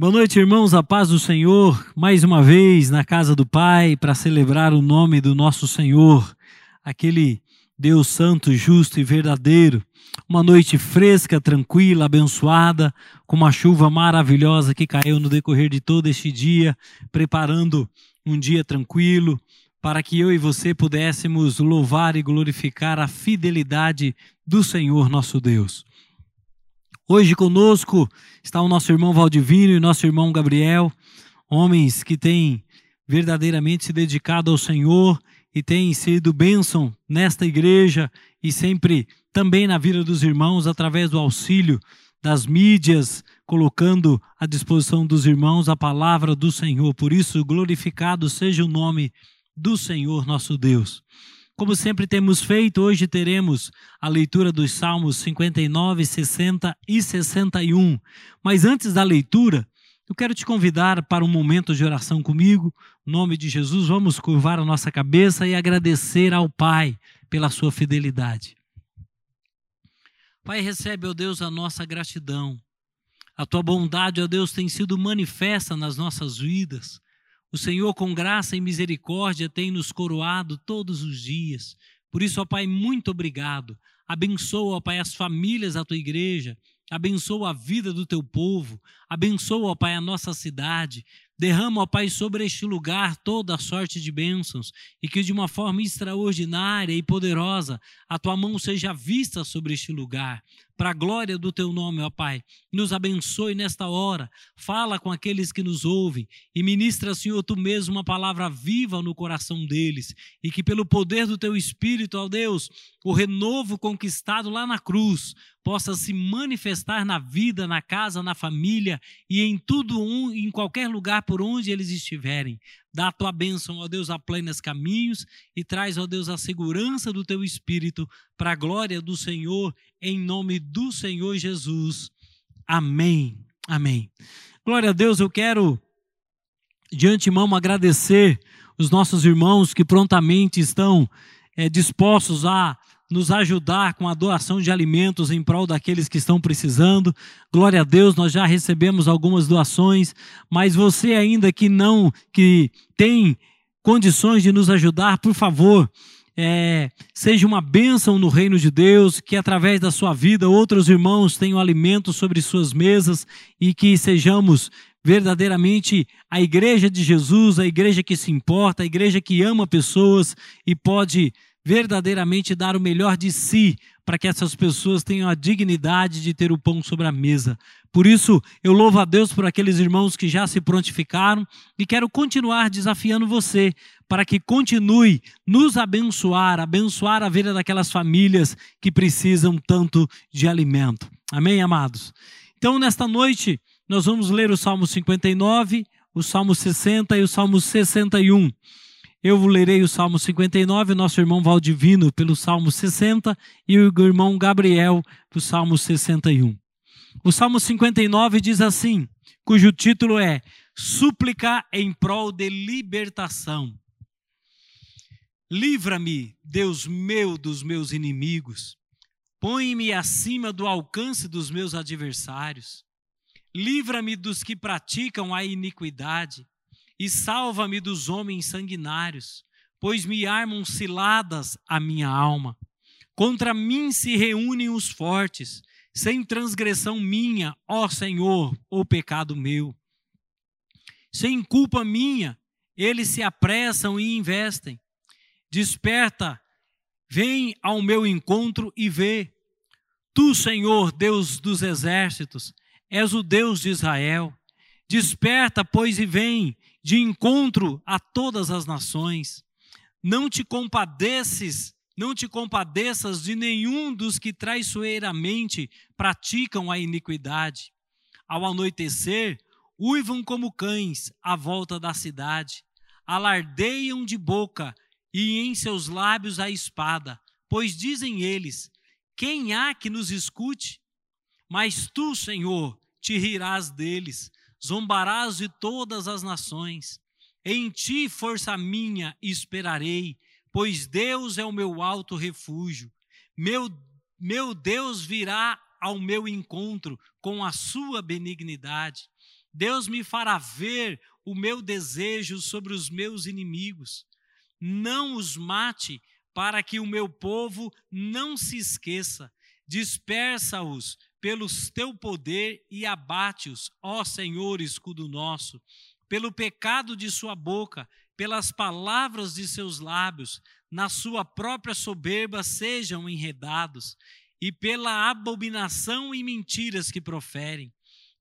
Boa noite, irmãos, a paz do Senhor, mais uma vez na casa do Pai para celebrar o nome do nosso Senhor, aquele Deus santo, justo e verdadeiro. Uma noite fresca, tranquila, abençoada, com uma chuva maravilhosa que caiu no decorrer de todo este dia, preparando um dia tranquilo para que eu e você pudéssemos louvar e glorificar a fidelidade do Senhor nosso Deus. Hoje conosco está o nosso irmão Valdivino e nosso irmão Gabriel, homens que têm verdadeiramente se dedicado ao Senhor e têm sido bênção nesta igreja e sempre também na vida dos irmãos através do auxílio das mídias, colocando à disposição dos irmãos a palavra do Senhor. Por isso, glorificado seja o nome do Senhor nosso Deus. Como sempre temos feito, hoje teremos a leitura dos Salmos 59, 60 e 61. Mas antes da leitura, eu quero te convidar para um momento de oração comigo. Em nome de Jesus, vamos curvar a nossa cabeça e agradecer ao Pai pela sua fidelidade. Pai, recebe, ó Deus, a nossa gratidão. A tua bondade, ó Deus, tem sido manifesta nas nossas vidas. O Senhor, com graça e misericórdia, tem nos coroado todos os dias. Por isso, ó Pai, muito obrigado. Abençoa, ó Pai, as famílias da tua igreja. Abençoa a vida do teu povo. Abençoa, ó Pai, a nossa cidade. Derrama, ó Pai, sobre este lugar toda a sorte de bênçãos e que de uma forma extraordinária e poderosa a tua mão seja vista sobre este lugar para a glória do teu nome, ó Pai. Nos abençoe nesta hora, fala com aqueles que nos ouvem e ministra, Senhor, tu mesmo uma palavra viva no coração deles e que pelo poder do teu Espírito, ó Deus, o renovo conquistado lá na cruz possa se manifestar na vida, na casa, na família e em tudo, um, em qualquer lugar por onde eles estiverem. Dá a tua bênção, ó Deus, aplana os caminhos e traz, ó Deus, a segurança do teu Espírito para a glória do Senhor, em nome do Senhor Jesus. Amém. Amém. Glória a Deus, eu quero de antemão agradecer os nossos irmãos que prontamente estão é, dispostos a nos ajudar com a doação de alimentos em prol daqueles que estão precisando. Glória a Deus, nós já recebemos algumas doações, mas você ainda que não, que tem condições de nos ajudar, por favor, é, seja uma bênção no reino de Deus, que através da sua vida outros irmãos tenham alimento sobre suas mesas e que sejamos verdadeiramente a igreja de Jesus, a igreja que se importa, a igreja que ama pessoas e pode verdadeiramente dar o melhor de si para que essas pessoas tenham a dignidade de ter o pão sobre a mesa. Por isso, eu louvo a Deus por aqueles irmãos que já se prontificaram e quero continuar desafiando você para que continue nos abençoar, abençoar a vida daquelas famílias que precisam tanto de alimento. Amém, amados? Então, nesta noite, nós vamos ler o Salmo 59, o Salmo 60 e o Salmo 61. Eu lerei o Salmo 59, nosso irmão Valdivino pelo Salmo 60 e o irmão Gabriel pelo Salmo 61. O Salmo 59 diz assim, cujo título é Súplica em prol de libertação. Livra-me, Deus meu, dos meus inimigos. Põe-me acima do alcance dos meus adversários. Livra-me dos que praticam a iniquidade e salva-me dos homens sanguinários, pois me armam ciladas a minha alma. Contra mim se reúnem os fortes, sem transgressão minha, ó Senhor, o pecado meu. Sem culpa minha, eles se apressam e investem. Desperta, vem ao meu encontro e vê. Tu, Senhor, Deus dos exércitos, és o Deus de Israel. Desperta, pois, e vem, de encontro a todas as nações. Não te compadeces, não te compadeças de nenhum dos que traiçoeiramente praticam a iniquidade. Ao anoitecer, uivam como cães à volta da cidade, alardeiam de boca e em seus lábios a espada, pois dizem eles: Quem há que nos escute? Mas tu, Senhor, te rirás deles zombarás de todas as nações. Em ti, força minha, esperarei, pois Deus é o meu alto refúgio. Meu, meu Deus virá ao meu encontro com a sua benignidade. Deus me fará ver o meu desejo sobre os meus inimigos. Não os mate, para que o meu povo não se esqueça. Dispersa-os pelo teu poder e abate-os, ó Senhor, escudo nosso, pelo pecado de sua boca, pelas palavras de seus lábios, na sua própria soberba sejam enredados, e pela abominação e mentiras que proferem.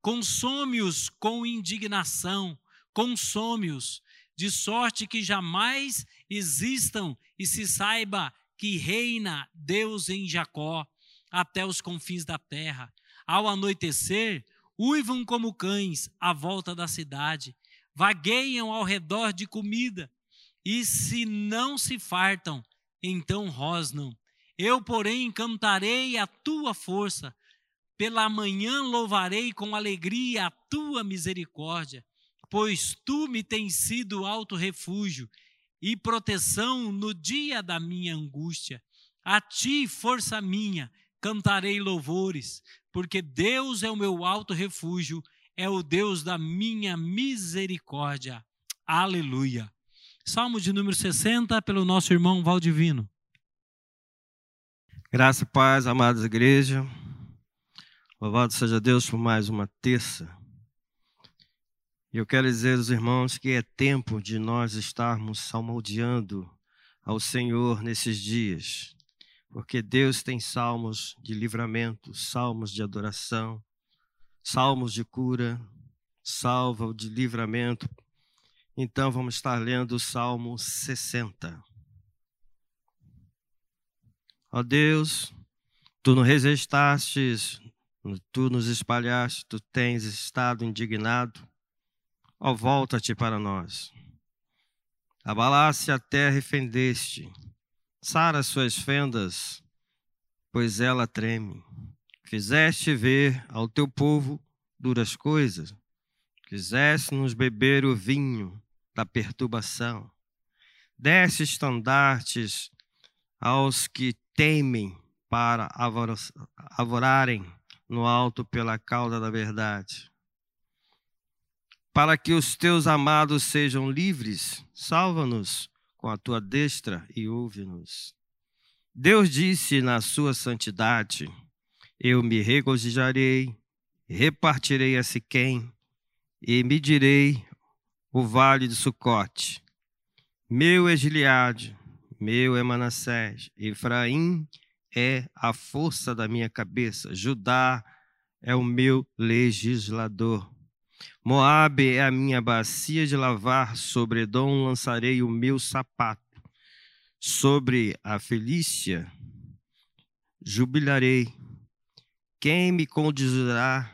Consome-os com indignação, consome-os, de sorte que jamais existam e se saiba que reina Deus em Jacó até os confins da terra. Ao anoitecer, uivam como cães à volta da cidade, vagueiam ao redor de comida, e se não se fartam, então rosnam. Eu, porém, cantarei a tua força, pela manhã louvarei com alegria a tua misericórdia, pois tu me tens sido alto refúgio e proteção no dia da minha angústia. A ti, força minha, cantarei louvores, porque Deus é o meu alto refúgio, é o Deus da minha misericórdia. Aleluia. Salmo de número 60, pelo nosso irmão Valdivino. Graça e paz, amadas igreja. Louvado seja Deus por mais uma terça. E eu quero dizer aos irmãos que é tempo de nós estarmos salmodiando ao Senhor nesses dias porque Deus tem salmos de livramento, salmos de adoração, salmos de cura, salva de livramento. Então vamos estar lendo o Salmo 60. Ó Deus, tu nos resistastes, tu nos espalhaste, tu tens estado indignado. Ó, volta-te para nós. Abalaste a terra e fendeste Sara suas fendas, pois ela treme. Fizeste ver ao teu povo duras coisas, quiseste-nos beber o vinho da perturbação. Deste estandartes aos que temem para avorarem no alto pela causa da verdade. Para que os teus amados sejam livres, salva-nos com a tua destra e ouve-nos. Deus disse na sua santidade: Eu me regozijarei, repartirei a Siquém e medirei o vale de Sucote. Meu é Gileade, meu é Manassés, Efraim é a força da minha cabeça, Judá é o meu legislador. Moabe é a minha bacia de lavar, sobre Edom lançarei o meu sapato. Sobre a Felícia jubilarei. Quem me conduzirá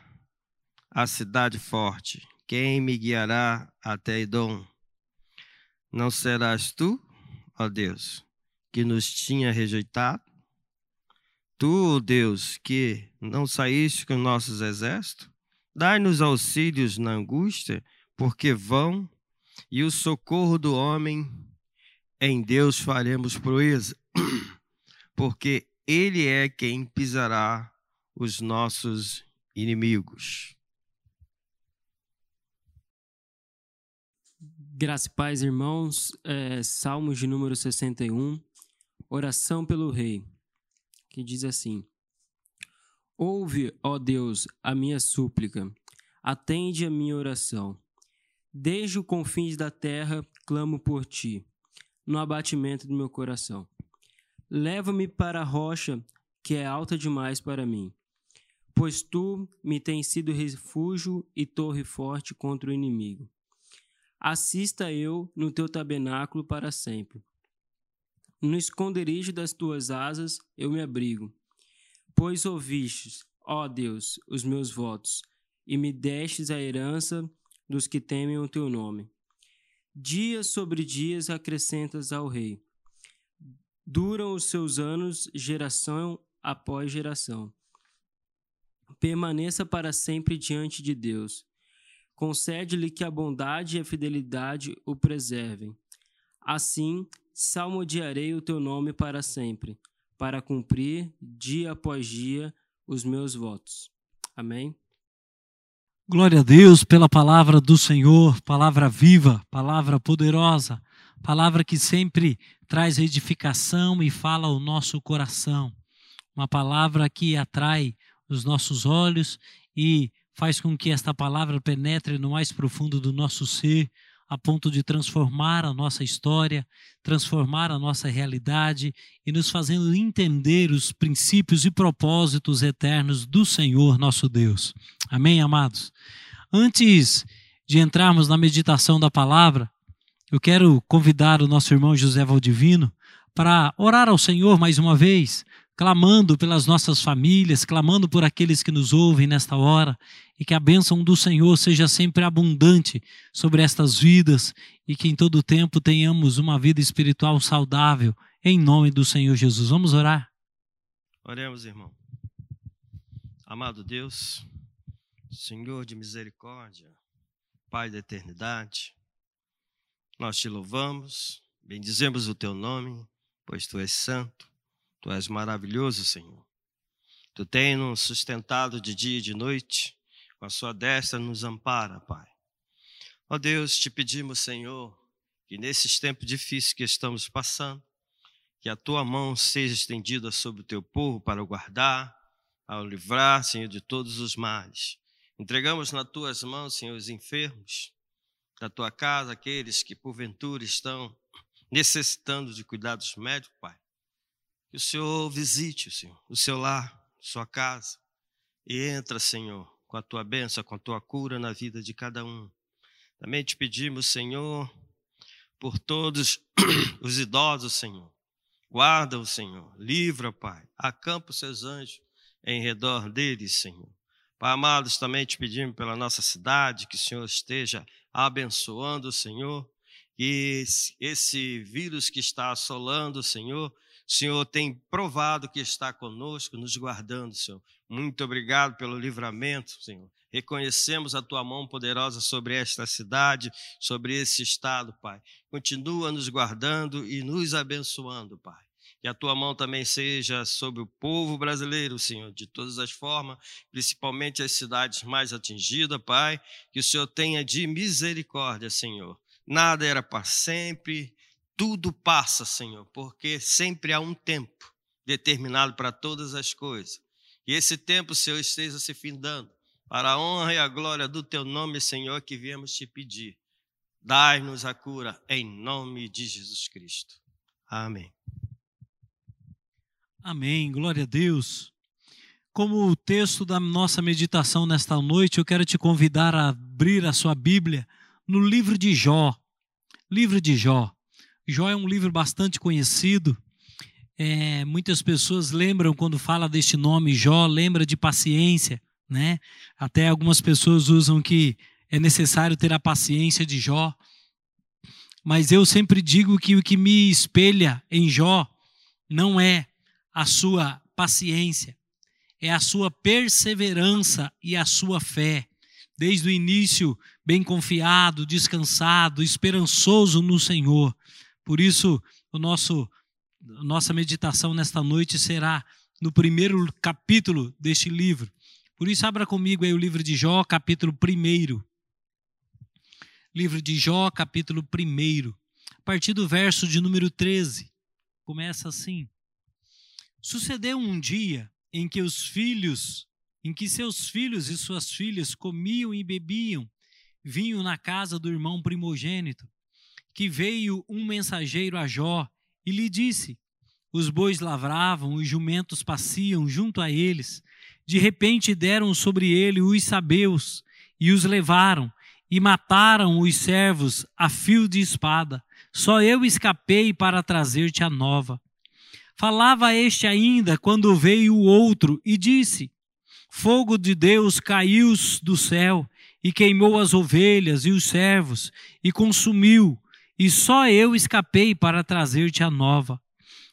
à cidade forte? Quem me guiará até Edom? Não serás tu, ó Deus, que nos tinha rejeitado? Tu, Deus, que não saíste com nossos exércitos? Dai-nos auxílios na angústia, porque vão, e o socorro do homem, em Deus faremos proeza, porque Ele é quem pisará os nossos inimigos. Graça e paz, irmãos. É, Salmos de número 61, oração pelo rei, que diz assim: Ouve, ó Deus, a minha súplica, atende a minha oração. Desde os confins da terra clamo por ti, no abatimento do meu coração. Leva-me para a rocha que é alta demais para mim, pois tu me tens sido refúgio e torre forte contra o inimigo. Assista eu no teu tabernáculo para sempre. No esconderijo das tuas asas eu me abrigo Pois ouvistes, ó Deus, os meus votos, e me destes a herança dos que temem o teu nome. Dias sobre dias acrescentas ao rei. Duram os seus anos, geração após geração. Permaneça para sempre diante de Deus. Concede-lhe que a bondade e a fidelidade o preservem. Assim, salmodiarei o teu nome para sempre para cumprir dia após dia os meus votos. Amém? Glória a Deus pela palavra do Senhor, palavra viva, palavra poderosa, palavra que sempre traz edificação e fala ao nosso coração. Uma palavra que atrai os nossos olhos e faz com que esta palavra penetre no mais profundo do nosso ser, a ponto de transformar a nossa história, transformar a nossa realidade e nos fazendo entender os princípios e propósitos eternos do Senhor nosso Deus. Amém, amados? Antes de entrarmos na meditação da palavra, eu quero convidar o nosso irmão José Valdivino para orar ao Senhor mais uma vez, clamando pelas nossas famílias, clamando por aqueles que nos ouvem nesta hora, e que a bênção do Senhor seja sempre abundante sobre estas vidas e que em todo tempo tenhamos uma vida espiritual saudável, em nome do Senhor Jesus. Vamos orar? Oremos, irmão. Amado Deus, Senhor de misericórdia, Pai da eternidade, nós te louvamos, bendizemos o teu nome, pois tu és santo, tu és maravilhoso, Senhor. Tu tens nos sustentado de dia e de noite, com a sua destra nos ampara, Pai. Ó Deus, te pedimos, Senhor, que nesses tempos difíceis que estamos passando, que a tua mão seja estendida sobre o teu povo para o guardar, ao livrar, Senhor, de todos os males. Entregamos nas tuas mãos, Senhor, os enfermos da tua casa, aqueles que porventura estão necessitando de cuidados médicos, Pai. Que o Senhor visite, Senhor, o seu lar, sua casa, e entra, Senhor, com a tua bênção, com a tua cura na vida de cada um. Também te pedimos, Senhor, por todos os idosos, Senhor. Guarda o Senhor, livra, Pai, acampa os seus anjos em redor deles, Senhor. Pai amados, também te pedimos pela nossa cidade, que o Senhor esteja abençoando, Senhor, que esse vírus que está assolando, Senhor, o Senhor tem provado que está conosco, nos guardando, Senhor. Muito obrigado pelo livramento, Senhor. Reconhecemos a tua mão poderosa sobre esta cidade, sobre esse estado, Pai. Continua nos guardando e nos abençoando, Pai. Que a tua mão também seja sobre o povo brasileiro, Senhor, de todas as formas, principalmente as cidades mais atingidas, Pai. Que o Senhor tenha de misericórdia, Senhor. Nada era para sempre, tudo passa, Senhor, porque sempre há um tempo determinado para todas as coisas. E esse tempo, Senhor, esteja se findando para a honra e a glória do teu nome, Senhor, que viemos te pedir. Dai-nos a cura em nome de Jesus Cristo. Amém. Amém. Glória a Deus. Como o texto da nossa meditação nesta noite, eu quero te convidar a abrir a sua Bíblia no livro de Jó. Livro de Jó. Jó é um livro bastante conhecido. É, muitas pessoas lembram quando fala deste nome Jó, lembra de paciência, né? Até algumas pessoas usam que é necessário ter a paciência de Jó. Mas eu sempre digo que o que me espelha em Jó não é a sua paciência, é a sua perseverança e a sua fé. Desde o início, bem confiado, descansado, esperançoso no Senhor. Por isso, o nosso nossa meditação nesta noite será no primeiro capítulo deste livro. Por isso, abra comigo aí o livro de Jó, capítulo 1. Livro de Jó, capítulo 1. A partir do verso de número 13. Começa assim: Sucedeu um dia em que os filhos, em que seus filhos e suas filhas comiam e bebiam vinho na casa do irmão primogênito, que veio um mensageiro a Jó e lhe disse: Os bois lavravam, os jumentos pasciam junto a eles. De repente deram sobre ele os sabeus e os levaram e mataram os servos a fio de espada. Só eu escapei para trazer-te a nova. Falava este ainda quando veio o outro e disse: Fogo de Deus caiu do céu e queimou as ovelhas e os servos e consumiu, e só eu escapei para trazer-te a nova.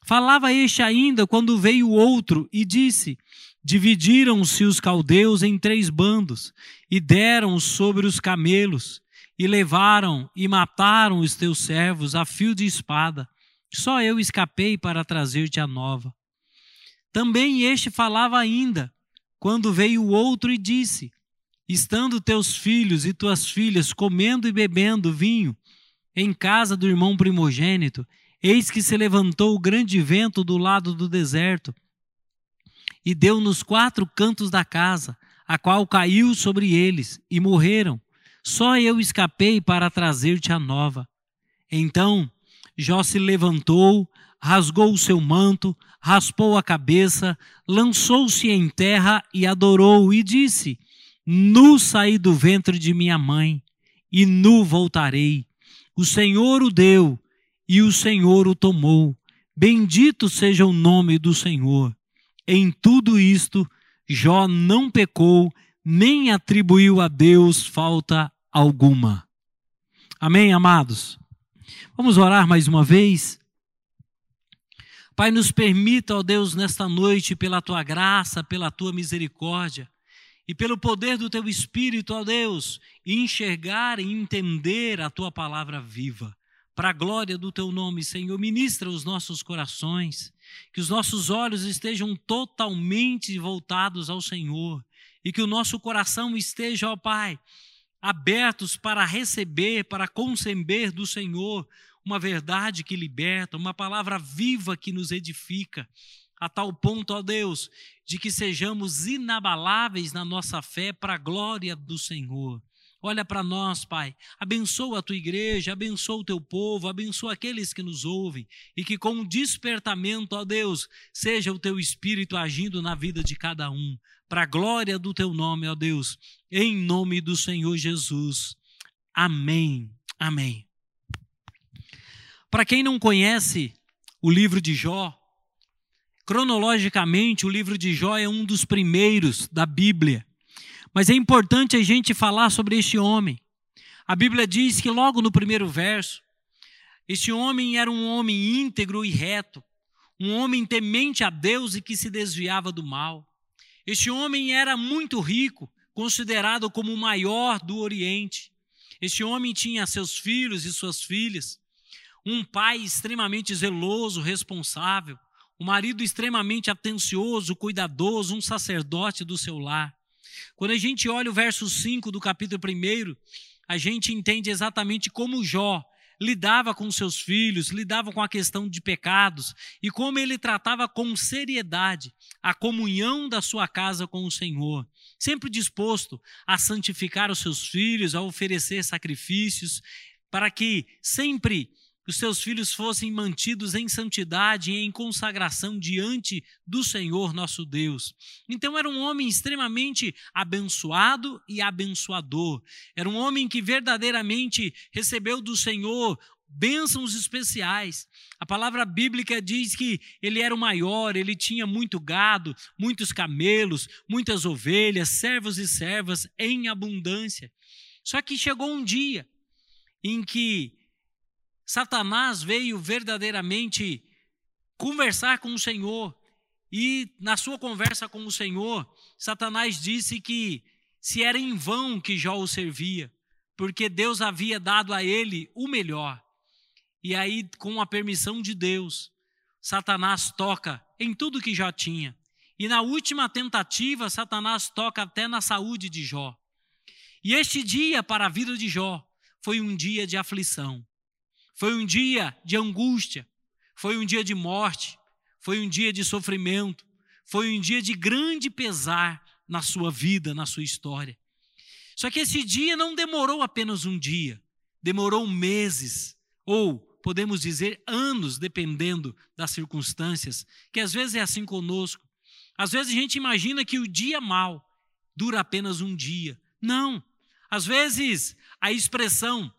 Falava este ainda quando veio outro e disse: Dividiram-se os caldeus em três bandos e deram sobre os camelos e levaram e mataram os teus servos a fio de espada só eu escapei para trazer-te a nova. Também este falava ainda, quando veio outro e disse: estando teus filhos e tuas filhas comendo e bebendo vinho em casa do irmão primogênito, eis que se levantou o grande vento do lado do deserto e deu nos quatro cantos da casa, a qual caiu sobre eles e morreram. Só eu escapei para trazer-te a nova. Então Jó se levantou, rasgou o seu manto, raspou a cabeça, lançou-se em terra e adorou, e disse: Nu saí do ventre de minha mãe, e nu voltarei. O Senhor o deu, e o Senhor o tomou. Bendito seja o nome do Senhor. Em tudo isto, Jó não pecou, nem atribuiu a Deus falta alguma. Amém, amados? Vamos orar mais uma vez? Pai, nos permita, ó Deus, nesta noite, pela tua graça, pela tua misericórdia e pelo poder do teu Espírito, ó Deus, enxergar e entender a tua palavra viva. Para a glória do teu nome, Senhor, ministra os nossos corações, que os nossos olhos estejam totalmente voltados ao Senhor. E que o nosso coração esteja, ó Pai, abertos para receber, para conceber do Senhor uma verdade que liberta, uma palavra viva que nos edifica, a tal ponto, ó Deus, de que sejamos inabaláveis na nossa fé para a glória do Senhor. Olha para nós, Pai. Abençoa a tua igreja, abençoa o teu povo, abençoa aqueles que nos ouvem e que com despertamento, ó Deus, seja o teu espírito agindo na vida de cada um, para a glória do teu nome, ó Deus, em nome do Senhor Jesus. Amém. Amém. Para quem não conhece o livro de Jó, cronologicamente o livro de Jó é um dos primeiros da Bíblia. Mas é importante a gente falar sobre este homem. A Bíblia diz que logo no primeiro verso, este homem era um homem íntegro e reto, um homem temente a Deus e que se desviava do mal. Este homem era muito rico, considerado como o maior do Oriente. Este homem tinha seus filhos e suas filhas um pai extremamente zeloso, responsável, um marido extremamente atencioso, cuidadoso, um sacerdote do seu lar. Quando a gente olha o verso 5 do capítulo 1, a gente entende exatamente como Jó lidava com seus filhos, lidava com a questão de pecados e como ele tratava com seriedade a comunhão da sua casa com o Senhor, sempre disposto a santificar os seus filhos, a oferecer sacrifícios, para que sempre os seus filhos fossem mantidos em santidade e em consagração diante do Senhor nosso Deus. Então era um homem extremamente abençoado e abençoador. Era um homem que verdadeiramente recebeu do Senhor bênçãos especiais. A palavra bíblica diz que ele era o maior, ele tinha muito gado, muitos camelos, muitas ovelhas, servos e servas em abundância. Só que chegou um dia em que Satanás veio verdadeiramente conversar com o Senhor. E na sua conversa com o Senhor, Satanás disse que se era em vão que Jó o servia, porque Deus havia dado a ele o melhor. E aí, com a permissão de Deus, Satanás toca em tudo que Jó tinha. E na última tentativa, Satanás toca até na saúde de Jó. E este dia para a vida de Jó foi um dia de aflição. Foi um dia de angústia, foi um dia de morte, foi um dia de sofrimento, foi um dia de grande pesar na sua vida, na sua história. Só que esse dia não demorou apenas um dia, demorou meses, ou podemos dizer anos, dependendo das circunstâncias, que às vezes é assim conosco. Às vezes a gente imagina que o dia mal dura apenas um dia. Não. Às vezes a expressão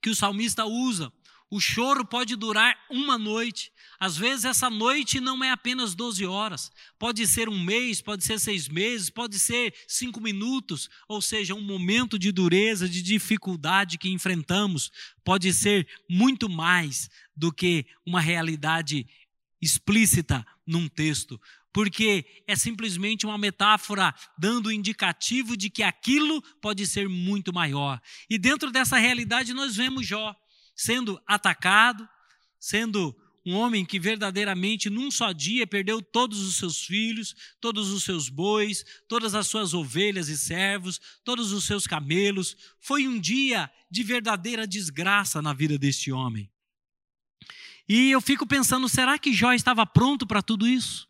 que o salmista usa. O choro pode durar uma noite. Às vezes, essa noite não é apenas 12 horas. Pode ser um mês, pode ser seis meses, pode ser cinco minutos. Ou seja, um momento de dureza, de dificuldade que enfrentamos. Pode ser muito mais do que uma realidade explícita num texto porque é simplesmente uma metáfora dando o indicativo de que aquilo pode ser muito maior. E dentro dessa realidade nós vemos Jó sendo atacado, sendo um homem que verdadeiramente num só dia perdeu todos os seus filhos, todos os seus bois, todas as suas ovelhas e servos, todos os seus camelos. Foi um dia de verdadeira desgraça na vida deste homem. E eu fico pensando, será que Jó estava pronto para tudo isso?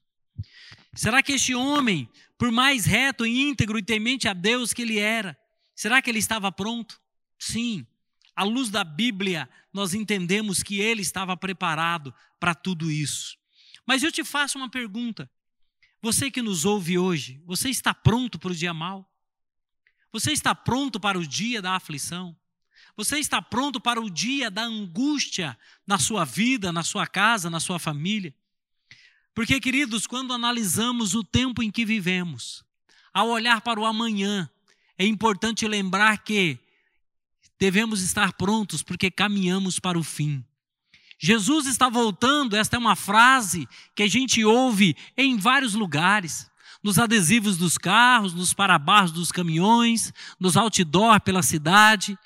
Será que este homem, por mais reto, íntegro e temente a Deus que ele era, será que ele estava pronto? Sim. À luz da Bíblia, nós entendemos que ele estava preparado para tudo isso. Mas eu te faço uma pergunta. Você que nos ouve hoje, você está pronto para o dia mal? Você está pronto para o dia da aflição? Você está pronto para o dia da angústia na sua vida, na sua casa, na sua família? Porque, queridos, quando analisamos o tempo em que vivemos, ao olhar para o amanhã, é importante lembrar que devemos estar prontos porque caminhamos para o fim. Jesus está voltando, esta é uma frase que a gente ouve em vários lugares, nos adesivos dos carros, nos parabarros dos caminhões, nos outdoor pela cidade.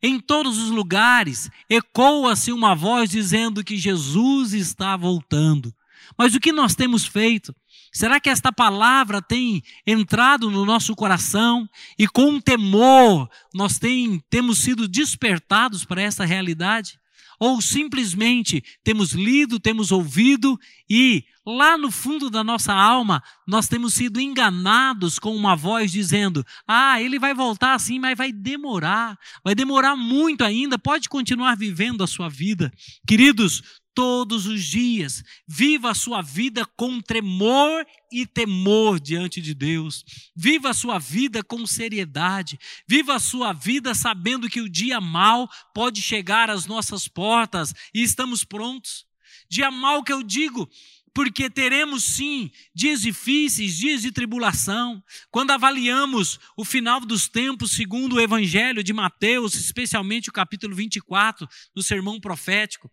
Em todos os lugares ecoa-se uma voz dizendo que Jesus está voltando. Mas o que nós temos feito? Será que esta palavra tem entrado no nosso coração e com temor nós tem, temos sido despertados para essa realidade? Ou simplesmente temos lido, temos ouvido e lá no fundo da nossa alma nós temos sido enganados com uma voz dizendo: Ah, ele vai voltar assim, mas vai demorar, vai demorar muito ainda, pode continuar vivendo a sua vida. Queridos, todos os dias. Viva a sua vida com tremor e temor diante de Deus. Viva a sua vida com seriedade. Viva a sua vida sabendo que o dia mal pode chegar às nossas portas e estamos prontos. Dia mal que eu digo, porque teremos sim dias difíceis, dias de tribulação. Quando avaliamos o final dos tempos, segundo o Evangelho de Mateus, especialmente o capítulo 24, do sermão profético,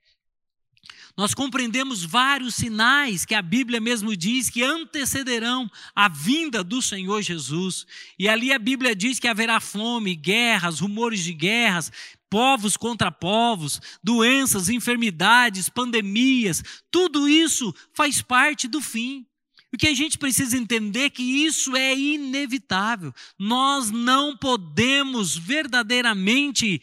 nós compreendemos vários sinais que a Bíblia mesmo diz que antecederão a vinda do Senhor Jesus. E ali a Bíblia diz que haverá fome, guerras, rumores de guerras, povos contra povos, doenças, enfermidades, pandemias, tudo isso faz parte do fim. O que a gente precisa entender é que isso é inevitável. Nós não podemos verdadeiramente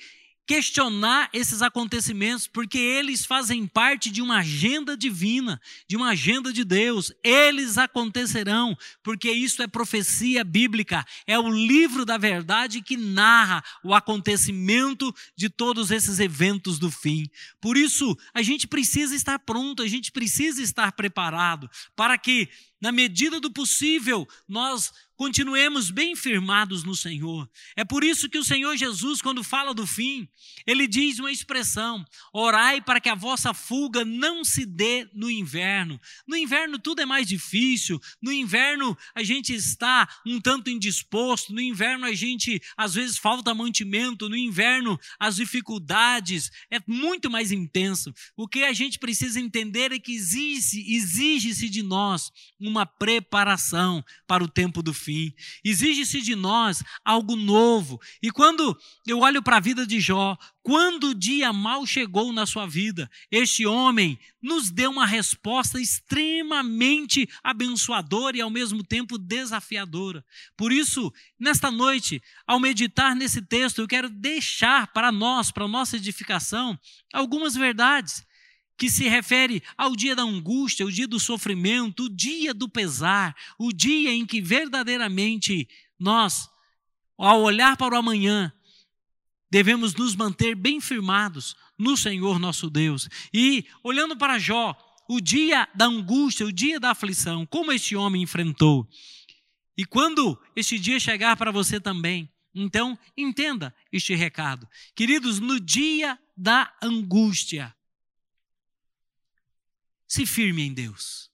questionar esses acontecimentos, porque eles fazem parte de uma agenda divina, de uma agenda de Deus. Eles acontecerão, porque isso é profecia bíblica, é o livro da verdade que narra o acontecimento de todos esses eventos do fim. Por isso, a gente precisa estar pronto, a gente precisa estar preparado para que na medida do possível, nós continuemos bem firmados no Senhor. É por isso que o Senhor Jesus, quando fala do fim, ele diz uma expressão: orai para que a vossa fuga não se dê no inverno. No inverno tudo é mais difícil, no inverno a gente está um tanto indisposto, no inverno a gente às vezes falta mantimento, no inverno as dificuldades é muito mais intenso. O que a gente precisa entender é que exige-se exige de nós uma preparação para o tempo do fim. Exige-se de nós algo novo. E quando eu olho para a vida de Jó, quando o dia mal chegou na sua vida, este homem nos deu uma resposta extremamente abençoadora e ao mesmo tempo desafiadora. Por isso, nesta noite, ao meditar nesse texto, eu quero deixar para nós, para nossa edificação, algumas verdades que se refere ao dia da angústia, o dia do sofrimento, o dia do pesar, o dia em que verdadeiramente nós, ao olhar para o amanhã, devemos nos manter bem firmados no Senhor nosso Deus. E olhando para Jó, o dia da angústia, o dia da aflição, como este homem enfrentou. E quando este dia chegar para você também, então entenda este recado. Queridos, no dia da angústia, se firme em Deus.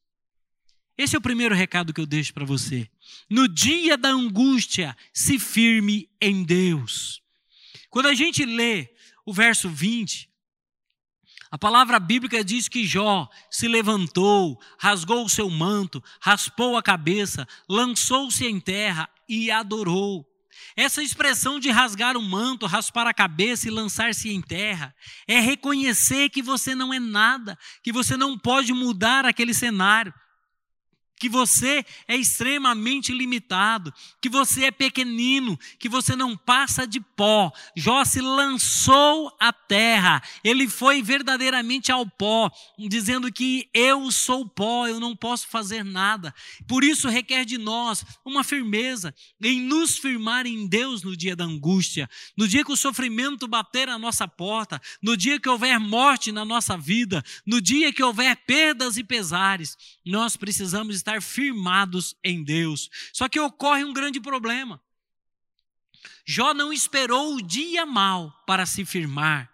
Esse é o primeiro recado que eu deixo para você. No dia da angústia, se firme em Deus. Quando a gente lê o verso 20, a palavra bíblica diz que Jó se levantou, rasgou o seu manto, raspou a cabeça, lançou-se em terra e adorou. Essa expressão de rasgar o manto, raspar a cabeça e lançar-se em terra é reconhecer que você não é nada, que você não pode mudar aquele cenário que você é extremamente limitado, que você é pequenino, que você não passa de pó. Jó se lançou à terra, ele foi verdadeiramente ao pó, dizendo que eu sou pó, eu não posso fazer nada. Por isso requer de nós uma firmeza em nos firmar em Deus no dia da angústia, no dia que o sofrimento bater à nossa porta, no dia que houver morte na nossa vida, no dia que houver perdas e pesares, nós precisamos estar firmados em Deus. Só que ocorre um grande problema. Jó não esperou o dia mal para se firmar.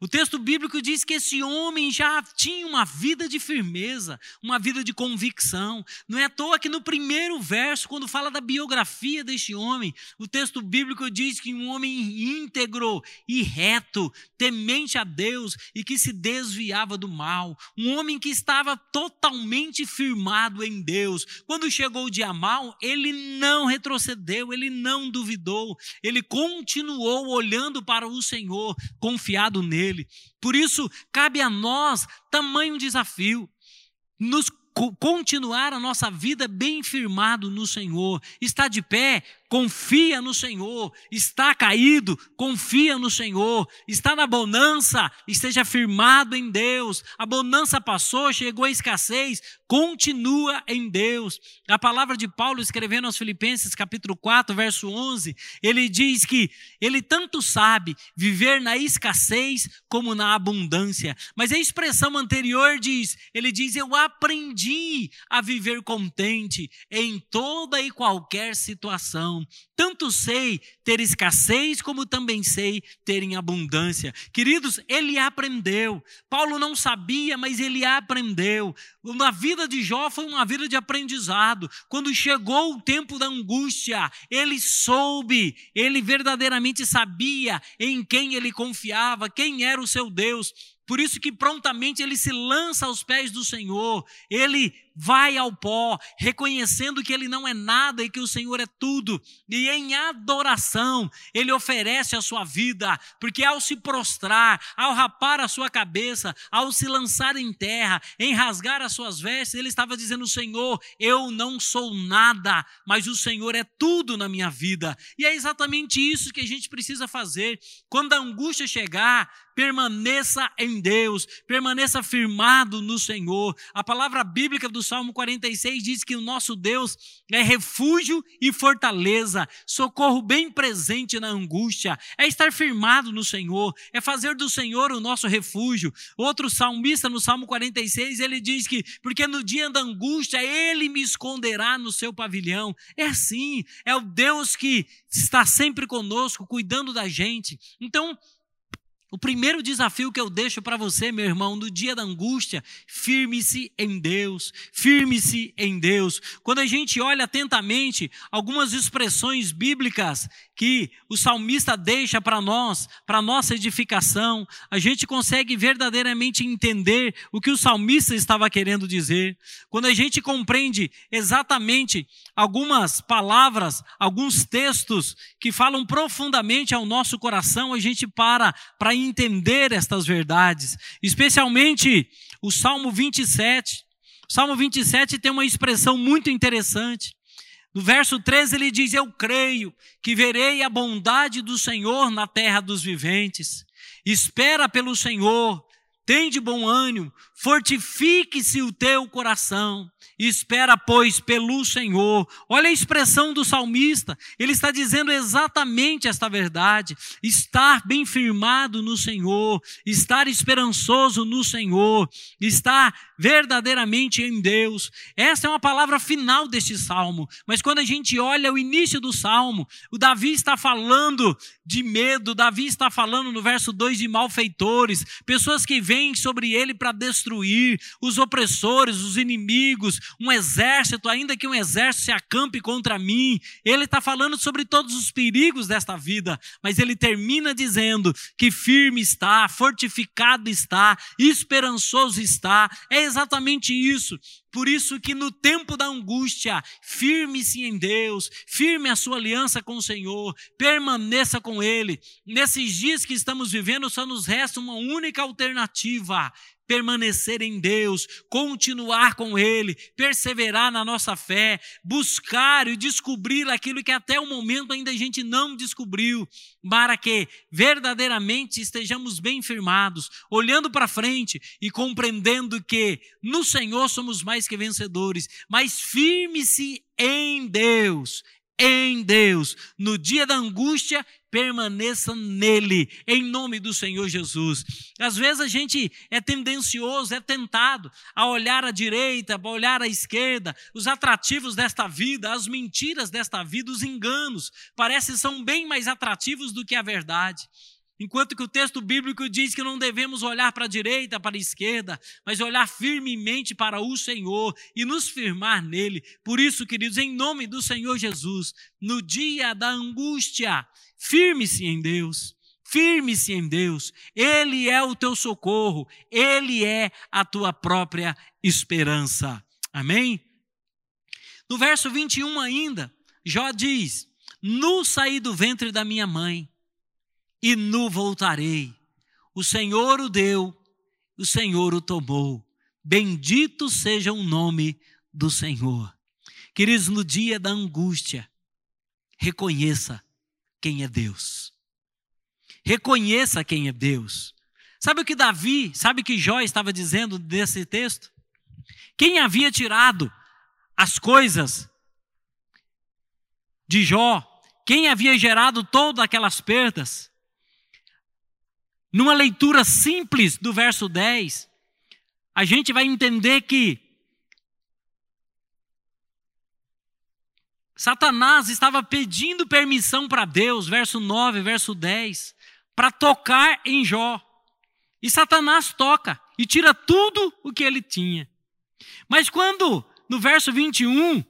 O texto bíblico diz que esse homem já tinha uma vida de firmeza, uma vida de convicção. Não é à toa que no primeiro verso, quando fala da biografia deste homem, o texto bíblico diz que um homem íntegro e reto, temente a Deus e que se desviava do mal. Um homem que estava totalmente firmado em Deus. Quando chegou o dia mal, ele não retrocedeu, ele não duvidou, ele continuou olhando para o Senhor, confiado nele dele. Por isso, cabe a nós tamanho desafio. Nos continuar a nossa vida bem firmado no Senhor. Está de pé, confia no Senhor. Está caído, confia no Senhor. Está na bonança, esteja firmado em Deus. A bonança passou, chegou a escassez, continua em Deus. A palavra de Paulo escrevendo aos Filipenses, capítulo 4, verso 11, ele diz que ele tanto sabe viver na escassez como na abundância. Mas a expressão anterior diz, ele diz: "Eu aprendi a viver contente em toda e qualquer situação." Tanto sei ter escassez, como também sei ter em abundância. Queridos, ele aprendeu. Paulo não sabia, mas ele aprendeu. Na vida de Jó foi uma vida de aprendizado. Quando chegou o tempo da angústia, ele soube, ele verdadeiramente sabia em quem ele confiava, quem era o seu Deus. Por isso que prontamente ele se lança aos pés do Senhor, ele vai ao pó, reconhecendo que ele não é nada e que o Senhor é tudo, e em adoração ele oferece a sua vida, porque ao se prostrar, ao rapar a sua cabeça, ao se lançar em terra, em rasgar as suas vestes, ele estava dizendo: Senhor, eu não sou nada, mas o Senhor é tudo na minha vida. E é exatamente isso que a gente precisa fazer. Quando a angústia chegar, permaneça em Deus, permaneça firmado no Senhor. A palavra bíblica do Salmo 46 diz que o nosso Deus é refúgio e fortaleza, socorro bem presente na angústia, é estar firmado no Senhor, é fazer do Senhor o nosso refúgio. Outro salmista no Salmo 46, ele diz que porque no dia da angústia ele me esconderá no seu pavilhão. É assim, é o Deus que está sempre conosco, cuidando da gente. Então, o primeiro desafio que eu deixo para você, meu irmão, no dia da angústia, firme-se em Deus, firme-se em Deus. Quando a gente olha atentamente algumas expressões bíblicas que o salmista deixa para nós, para nossa edificação, a gente consegue verdadeiramente entender o que o salmista estava querendo dizer. Quando a gente compreende exatamente algumas palavras, alguns textos que falam profundamente ao nosso coração, a gente para para entender estas verdades, especialmente o Salmo 27. O Salmo 27 tem uma expressão muito interessante. No verso 13 ele diz: Eu creio que verei a bondade do Senhor na terra dos viventes. Espera pelo Senhor, tem de bom ânimo, fortifique-se o teu coração. Espera, pois, pelo Senhor. Olha a expressão do salmista. Ele está dizendo exatamente esta verdade. Estar bem firmado no Senhor, estar esperançoso no Senhor, estar verdadeiramente em Deus. Essa é uma palavra final deste salmo. Mas quando a gente olha o início do salmo, o Davi está falando de medo, Davi está falando no verso 2 de malfeitores, pessoas que vêm sobre ele para destruir, os opressores, os inimigos, um exército, ainda que um exército se acampe contra mim. Ele está falando sobre todos os perigos desta vida, mas ele termina dizendo que firme está, fortificado está, esperançoso está. É exatamente isso. Por isso que no tempo da angústia, firme-se em Deus, firme a sua aliança com o Senhor, permaneça com Ele. Nesses dias que estamos vivendo, só nos resta uma única alternativa: permanecer em Deus, continuar com Ele, perseverar na nossa fé, buscar e descobrir aquilo que até o momento ainda a gente não descobriu, para que verdadeiramente estejamos bem firmados, olhando para frente e compreendendo que no Senhor somos mais que vencedores, mas firme-se em Deus, em Deus. No dia da angústia, permaneça nele, em nome do Senhor Jesus. Às vezes a gente é tendencioso, é tentado a olhar à direita, a olhar à esquerda, os atrativos desta vida, as mentiras desta vida, os enganos, parece são bem mais atrativos do que a verdade. Enquanto que o texto bíblico diz que não devemos olhar para a direita, para a esquerda, mas olhar firmemente para o Senhor e nos firmar nele. Por isso, queridos, em nome do Senhor Jesus, no dia da angústia, firme-se em Deus. Firme-se em Deus, Ele é o teu socorro, Ele é a tua própria esperança. Amém? No verso 21 ainda, Jó diz: Nu saí do ventre da minha mãe, e nu voltarei. O Senhor o deu, o Senhor o tomou. Bendito seja o nome do Senhor. Queridos, no dia da angústia, reconheça quem é Deus. Reconheça quem é Deus. Sabe o que Davi, sabe o que Jó estava dizendo desse texto? Quem havia tirado as coisas de Jó, quem havia gerado todas aquelas perdas, numa leitura simples do verso 10, a gente vai entender que Satanás estava pedindo permissão para Deus, verso 9, verso 10, para tocar em Jó. E Satanás toca e tira tudo o que ele tinha. Mas quando, no verso 21,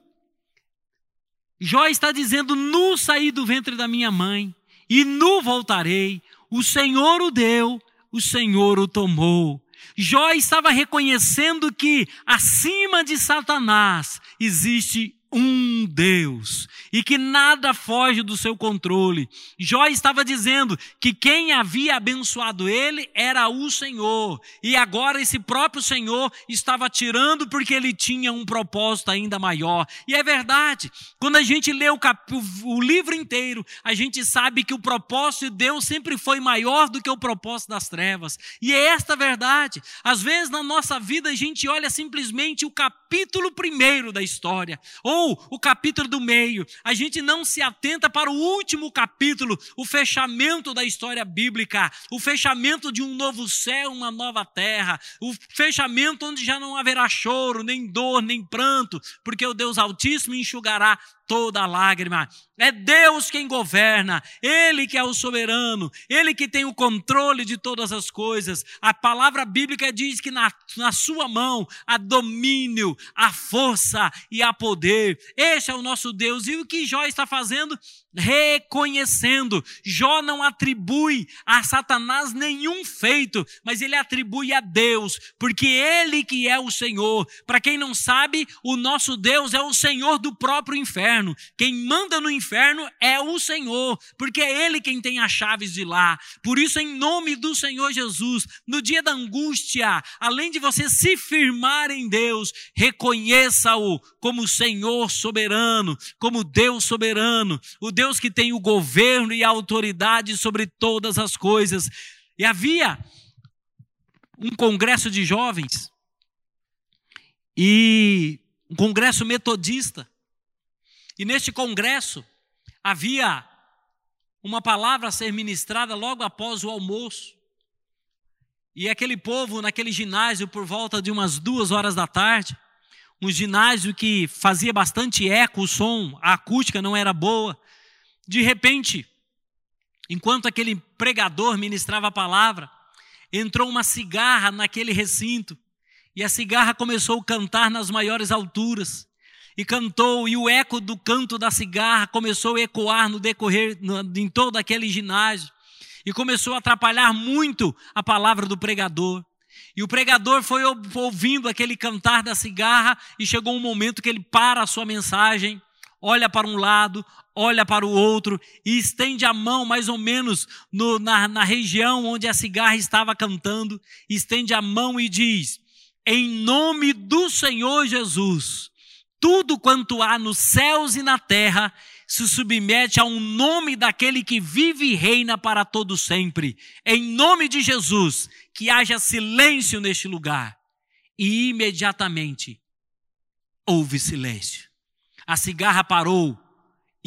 Jó está dizendo: Nu saí do ventre da minha mãe, e nu voltarei. O Senhor o deu, o Senhor o tomou. Jó estava reconhecendo que acima de Satanás existe um Deus e que nada foge do seu controle. Jó estava dizendo que quem havia abençoado ele era o Senhor e agora esse próprio Senhor estava tirando porque ele tinha um propósito ainda maior. E é verdade, quando a gente lê o, cap... o livro inteiro, a gente sabe que o propósito de Deus sempre foi maior do que o propósito das trevas. E é esta verdade. Às vezes na nossa vida a gente olha simplesmente o capítulo primeiro da história ou ou o capítulo do meio. A gente não se atenta para o último capítulo, o fechamento da história bíblica, o fechamento de um novo céu, uma nova terra, o fechamento onde já não haverá choro, nem dor, nem pranto, porque o Deus Altíssimo enxugará toda lágrima. É Deus quem governa, Ele que é o soberano, Ele que tem o controle de todas as coisas. A palavra bíblica diz que na, na sua mão há domínio, há força e há poder. Este é o nosso Deus. E o que Jó está fazendo? Reconhecendo. Jó não atribui a Satanás nenhum feito, mas ele atribui a Deus, porque ele que é o Senhor. Para quem não sabe, o nosso Deus é o Senhor do próprio inferno. Quem manda no inferno é o Senhor, porque é ele quem tem as chaves de lá. Por isso, em nome do Senhor Jesus, no dia da angústia, além de você se firmar em Deus, reconheça-o como Senhor soberano, como Deus soberano, o Deus Deus que tem o governo e a autoridade sobre todas as coisas. E havia um congresso de jovens e um congresso metodista. E neste congresso havia uma palavra a ser ministrada logo após o almoço. E aquele povo naquele ginásio por volta de umas duas horas da tarde, um ginásio que fazia bastante eco, o som, a acústica não era boa. De repente, enquanto aquele pregador ministrava a palavra, entrou uma cigarra naquele recinto e a cigarra começou a cantar nas maiores alturas. E cantou, e o eco do canto da cigarra começou a ecoar no decorrer, no, em todo aquele ginásio. E começou a atrapalhar muito a palavra do pregador. E o pregador foi ouvindo aquele cantar da cigarra e chegou um momento que ele para a sua mensagem, olha para um lado, olha para o outro e estende a mão mais ou menos no, na, na região onde a cigarra estava cantando, estende a mão e diz: Em nome do Senhor Jesus, tudo quanto há nos céus e na terra se submete ao nome daquele que vive e reina para todo sempre. Em nome de Jesus, que haja silêncio neste lugar. E imediatamente houve silêncio. A cigarra parou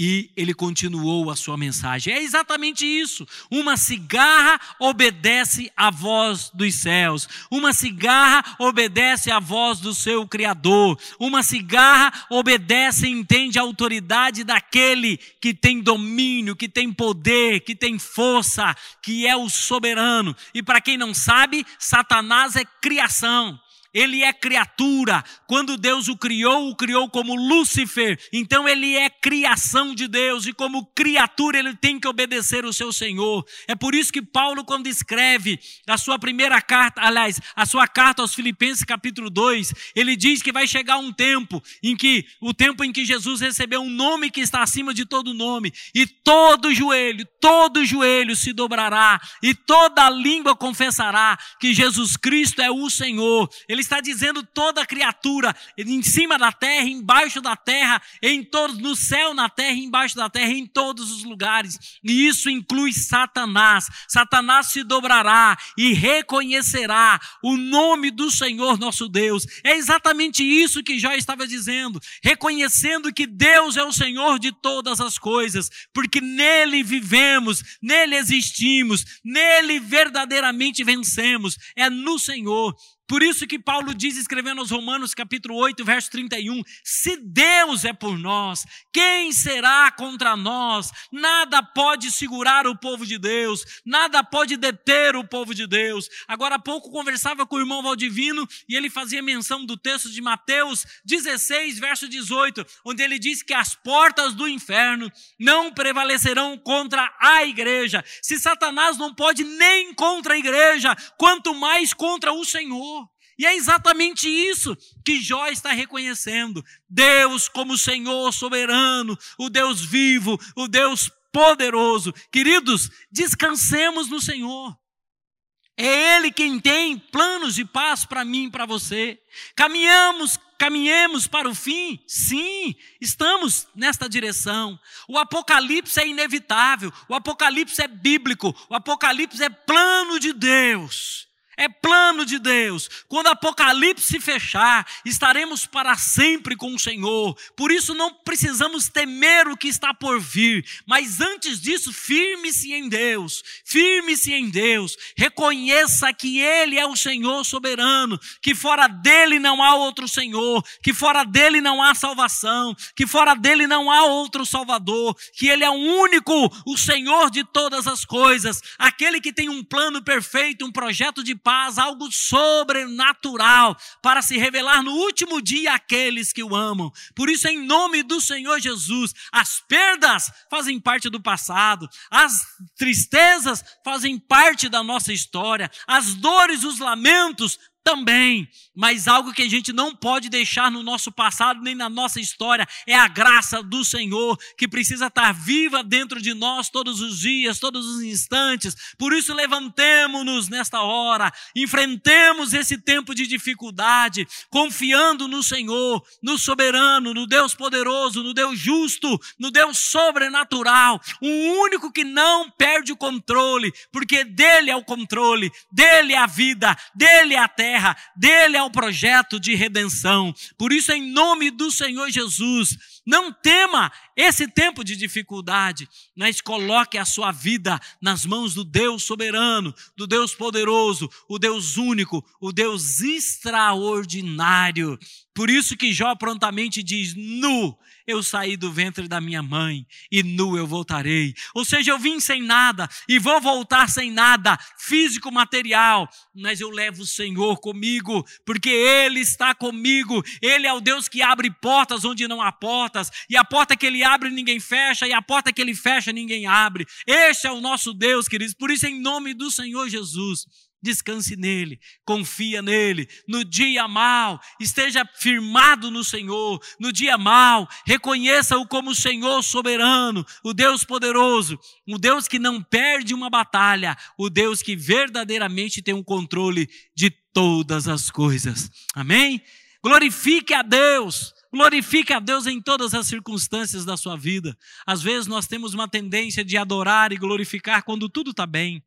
e ele continuou a sua mensagem. É exatamente isso. Uma cigarra obedece à voz dos céus. Uma cigarra obedece à voz do seu Criador. Uma cigarra obedece e entende a autoridade daquele que tem domínio, que tem poder, que tem força, que é o soberano. E para quem não sabe, Satanás é criação. Ele é criatura. Quando Deus o criou, o criou como Lúcifer. Então ele é criação de Deus e como criatura ele tem que obedecer o seu Senhor. É por isso que Paulo quando escreve a sua primeira carta, aliás, a sua carta aos Filipenses capítulo 2, ele diz que vai chegar um tempo em que o tempo em que Jesus recebeu um nome que está acima de todo nome e todo joelho, todo joelho se dobrará e toda língua confessará que Jesus Cristo é o Senhor. Ele ele está dizendo toda criatura, em cima da terra, embaixo da terra, em todos, no céu, na terra, embaixo da terra, em todos os lugares. E isso inclui Satanás. Satanás se dobrará e reconhecerá o nome do Senhor nosso Deus. É exatamente isso que Jó estava dizendo, reconhecendo que Deus é o Senhor de todas as coisas, porque nele vivemos, nele existimos, nele verdadeiramente vencemos. É no Senhor. Por isso que Paulo diz, escrevendo aos Romanos, capítulo 8, verso 31, se Deus é por nós, quem será contra nós? Nada pode segurar o povo de Deus, nada pode deter o povo de Deus. Agora há pouco conversava com o irmão Valdivino e ele fazia menção do texto de Mateus 16, verso 18, onde ele diz que as portas do inferno não prevalecerão contra a igreja. Se Satanás não pode nem contra a igreja, quanto mais contra o Senhor. E é exatamente isso que Jó está reconhecendo. Deus como Senhor soberano, o Deus vivo, o Deus poderoso. Queridos, descansemos no Senhor. É Ele quem tem planos de paz para mim e para você. Caminhamos, caminhemos para o fim? Sim, estamos nesta direção. O Apocalipse é inevitável, o Apocalipse é bíblico, o Apocalipse é plano de Deus é plano de Deus. Quando o Apocalipse fechar, estaremos para sempre com o Senhor. Por isso não precisamos temer o que está por vir, mas antes disso, firme-se em Deus. Firme-se em Deus. Reconheça que Ele é o Senhor soberano, que fora dele não há outro Senhor, que fora dele não há salvação, que fora dele não há outro Salvador, que Ele é o único, o Senhor de todas as coisas, aquele que tem um plano perfeito, um projeto de paz paz, algo sobrenatural para se revelar no último dia àqueles que o amam. Por isso, em nome do Senhor Jesus, as perdas fazem parte do passado, as tristezas fazem parte da nossa história, as dores, os lamentos também, mas algo que a gente não pode deixar no nosso passado nem na nossa história é a graça do Senhor que precisa estar viva dentro de nós todos os dias, todos os instantes. Por isso levantemos-nos nesta hora, enfrentemos esse tempo de dificuldade, confiando no Senhor, no soberano, no Deus poderoso, no Deus justo, no Deus sobrenatural, o único que não perde o controle, porque dele é o controle, dele é a vida, dele é a terra terra, dele é o projeto de redenção. Por isso, em nome do Senhor Jesus, não tema esse tempo de dificuldade, mas coloque a sua vida nas mãos do Deus soberano, do Deus poderoso, o Deus único, o Deus extraordinário. Por isso que Jó prontamente diz: Nu eu saí do ventre da minha mãe e nu eu voltarei. Ou seja, eu vim sem nada e vou voltar sem nada, físico, material, mas eu levo o Senhor comigo, porque Ele está comigo. Ele é o Deus que abre portas onde não há portas, e a porta que Ele abre ninguém fecha, e a porta que Ele fecha ninguém abre. Este é o nosso Deus, queridos. Por isso, em nome do Senhor Jesus, descanse nele, confia nele. No dia mal, esteja firmado no Senhor. No dia mal, reconheça-o como o Senhor soberano, o Deus poderoso, o Deus que não perde uma batalha, o Deus que verdadeiramente tem o controle de todas as coisas. Amém? Glorifique a Deus. Glorifique a Deus em todas as circunstâncias da sua vida. Às vezes nós temos uma tendência de adorar e glorificar quando tudo está bem.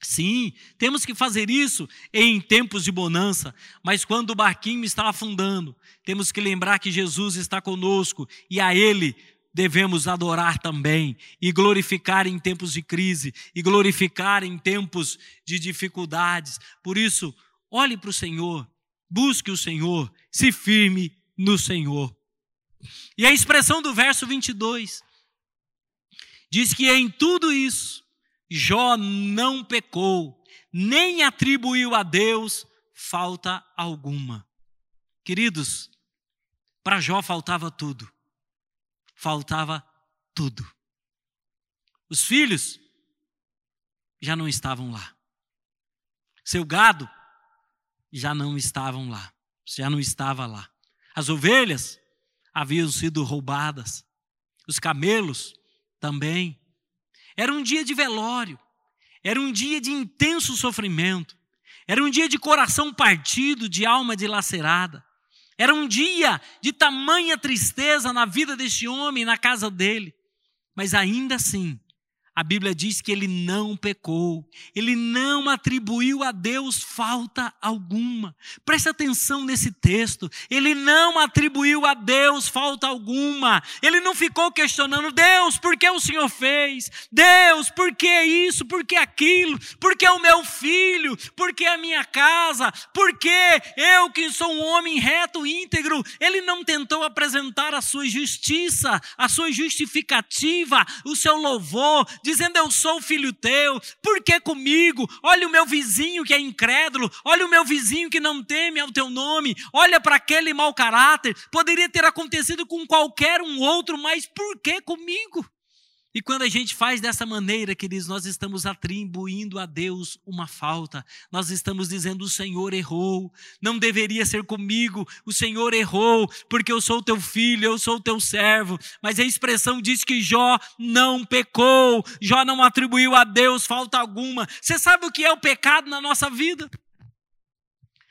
Sim, temos que fazer isso em tempos de bonança, mas quando o barquinho está afundando, temos que lembrar que Jesus está conosco e a Ele devemos adorar também e glorificar em tempos de crise e glorificar em tempos de dificuldades. Por isso, olhe para o Senhor, busque o Senhor, se firme no Senhor. E a expressão do verso 22 diz que em tudo isso Jó não pecou, nem atribuiu a Deus falta alguma. Queridos, para Jó faltava tudo. Faltava tudo. Os filhos já não estavam lá. Seu gado já não estavam lá. Já não estava lá. As ovelhas haviam sido roubadas. Os camelos também. Era um dia de velório, era um dia de intenso sofrimento, era um dia de coração partido, de alma dilacerada. Era um dia de tamanha tristeza na vida deste homem, na casa dele. Mas ainda assim, a Bíblia diz que ele não pecou, ele não atribuiu a Deus falta alguma. Preste atenção nesse texto. Ele não atribuiu a Deus falta alguma. Ele não ficou questionando: Deus, por que o Senhor fez? Deus, por que isso? Por que aquilo? Por que o meu filho? Por que a minha casa? Por que eu, que sou um homem reto, íntegro? Ele não tentou apresentar a sua justiça, a sua justificativa, o seu louvor dizendo: Eu sou filho teu, por que comigo? Olha o meu vizinho que é incrédulo, olha o meu vizinho que não teme ao teu nome, olha para aquele mau caráter. Poderia ter acontecido com qualquer um outro, mas por que comigo? E quando a gente faz dessa maneira, queridos, nós estamos atribuindo a Deus uma falta. Nós estamos dizendo: o Senhor errou, não deveria ser comigo, o Senhor errou, porque eu sou teu filho, eu sou teu servo. Mas a expressão diz que Jó não pecou, Jó não atribuiu a Deus falta alguma. Você sabe o que é o pecado na nossa vida?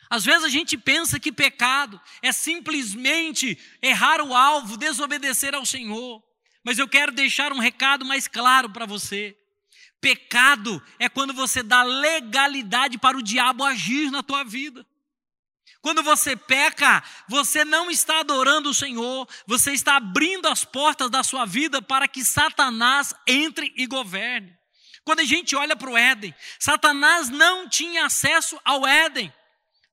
Às vezes a gente pensa que pecado é simplesmente errar o alvo, desobedecer ao Senhor. Mas eu quero deixar um recado mais claro para você. Pecado é quando você dá legalidade para o diabo agir na tua vida. Quando você peca, você não está adorando o Senhor, você está abrindo as portas da sua vida para que Satanás entre e governe. Quando a gente olha para o Éden, Satanás não tinha acesso ao Éden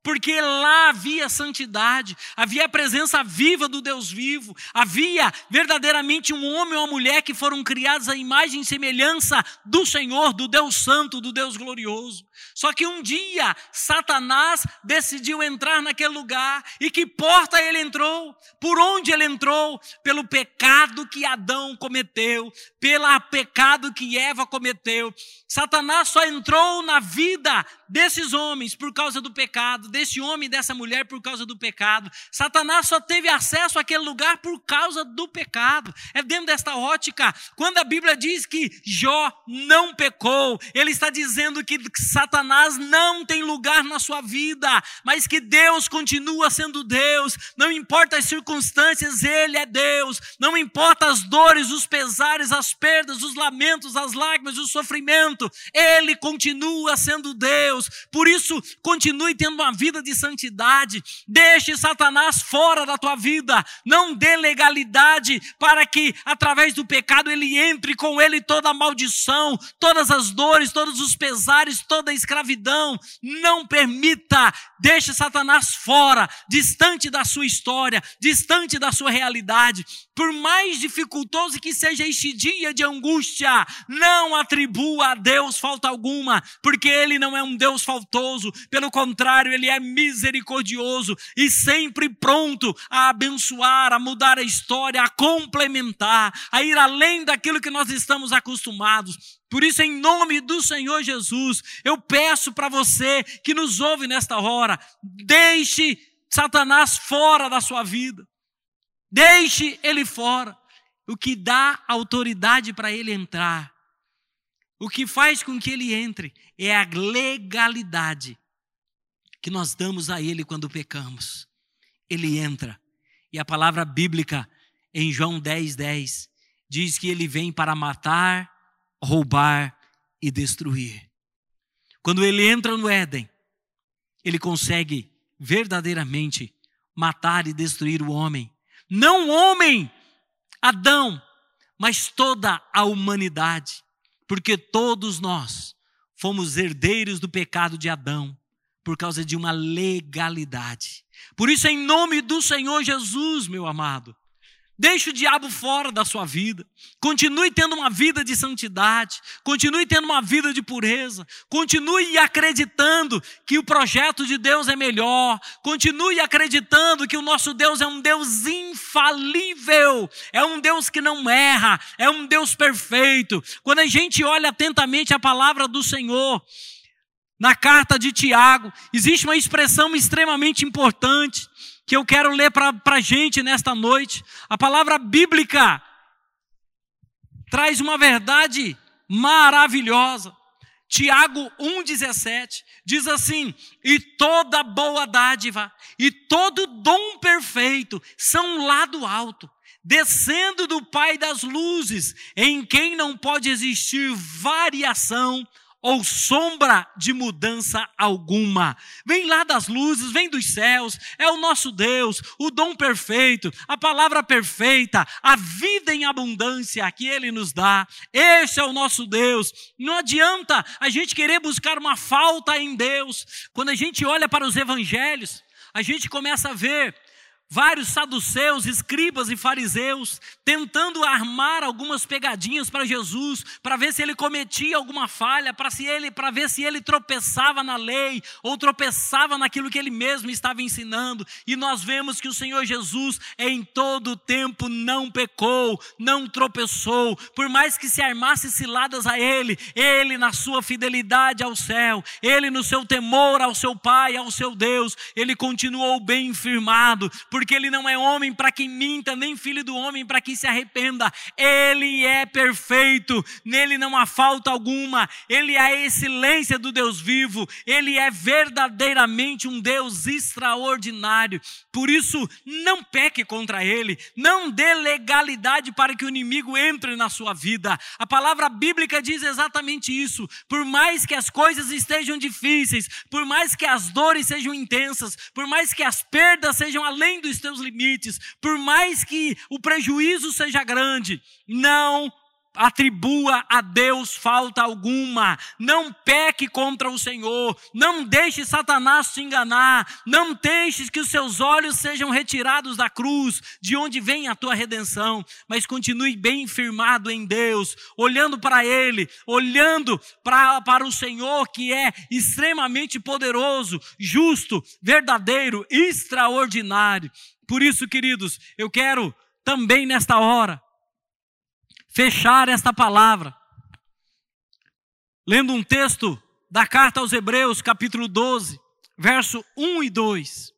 porque lá havia santidade, havia a presença viva do Deus vivo, havia verdadeiramente um homem e uma mulher que foram criados à imagem e semelhança do Senhor, do Deus Santo, do Deus glorioso. Só que um dia Satanás decidiu entrar naquele lugar e que porta ele entrou? Por onde ele entrou? Pelo pecado que Adão cometeu, pelo pecado que Eva cometeu. Satanás só entrou na vida desses homens por causa do pecado, desse homem e dessa mulher por causa do pecado. Satanás só teve acesso àquele lugar por causa do pecado. É dentro desta ótica, quando a Bíblia diz que Jó não pecou, ele está dizendo que Satanás não tem lugar na sua vida, mas que Deus continua sendo Deus, não importa as circunstâncias, Ele é Deus, não importa as dores, os pesares, as perdas, os lamentos, as lágrimas, o sofrimento, Ele continua sendo Deus, por isso, continue tendo uma vida de santidade, deixe Satanás fora da tua vida, não dê legalidade para que, através do pecado, ele entre com ele toda a maldição, todas as dores, todos os pesares, toda a escravidão. Não permita, deixe Satanás fora, distante da sua história, distante da sua realidade. Por mais dificultoso que seja este dia de angústia, não atribua a Deus falta alguma, porque Ele não é um Deus faltoso, pelo contrário, Ele é misericordioso e sempre pronto a abençoar, a mudar a história, a complementar, a ir além daquilo que nós estamos acostumados. Por isso, em nome do Senhor Jesus, eu peço para você que nos ouve nesta hora, deixe Satanás fora da sua vida. Deixe ele fora. O que dá autoridade para ele entrar, o que faz com que ele entre, é a legalidade que nós damos a ele quando pecamos. Ele entra. E a palavra bíblica em João 10, 10 diz que ele vem para matar, roubar e destruir. Quando ele entra no Éden, ele consegue verdadeiramente matar e destruir o homem. Não o homem, Adão, mas toda a humanidade, porque todos nós fomos herdeiros do pecado de Adão por causa de uma legalidade. Por isso, em nome do Senhor Jesus, meu amado, Deixe o diabo fora da sua vida. Continue tendo uma vida de santidade. Continue tendo uma vida de pureza. Continue acreditando que o projeto de Deus é melhor. Continue acreditando que o nosso Deus é um Deus infalível. É um Deus que não erra. É um Deus perfeito. Quando a gente olha atentamente a palavra do Senhor, na carta de Tiago, existe uma expressão extremamente importante que eu quero ler para a gente nesta noite. A palavra bíblica traz uma verdade maravilhosa. Tiago 1,17 diz assim: E toda boa dádiva e todo dom perfeito são lá do alto, descendo do Pai das luzes, em quem não pode existir variação ou sombra de mudança alguma. Vem lá das luzes, vem dos céus, é o nosso Deus, o dom perfeito, a palavra perfeita, a vida em abundância que Ele nos dá. Esse é o nosso Deus. Não adianta a gente querer buscar uma falta em Deus. Quando a gente olha para os evangelhos, a gente começa a ver vários saduceus, escribas e fariseus tentando armar algumas pegadinhas para Jesus, para ver se ele cometia alguma falha, para se ele, para ver se ele tropeçava na lei ou tropeçava naquilo que ele mesmo estava ensinando. E nós vemos que o Senhor Jesus em todo o tempo não pecou, não tropeçou, por mais que se armasse ciladas a ele, ele na sua fidelidade ao céu, ele no seu temor ao seu Pai, ao seu Deus, ele continuou bem firmado, porque ele não é homem para que minta, nem filho do homem para que se arrependa. Ele é perfeito, nele não há falta alguma. Ele é a excelência do Deus vivo. Ele é verdadeiramente um Deus extraordinário. Por isso, não peque contra ele, não dê legalidade para que o inimigo entre na sua vida. A palavra bíblica diz exatamente isso. Por mais que as coisas estejam difíceis, por mais que as dores sejam intensas, por mais que as perdas sejam além dos teus limites, por mais que o prejuízo seja grande, não atribua a Deus falta alguma, não peque contra o Senhor, não deixe Satanás te enganar, não deixes que os seus olhos sejam retirados da cruz, de onde vem a tua redenção, mas continue bem firmado em Deus, olhando para Ele, olhando para, para o Senhor que é extremamente poderoso, justo, verdadeiro, extraordinário. Por isso, queridos, eu quero também nesta hora fechar esta palavra lendo um texto da carta aos Hebreus, capítulo 12, verso 1 e 2.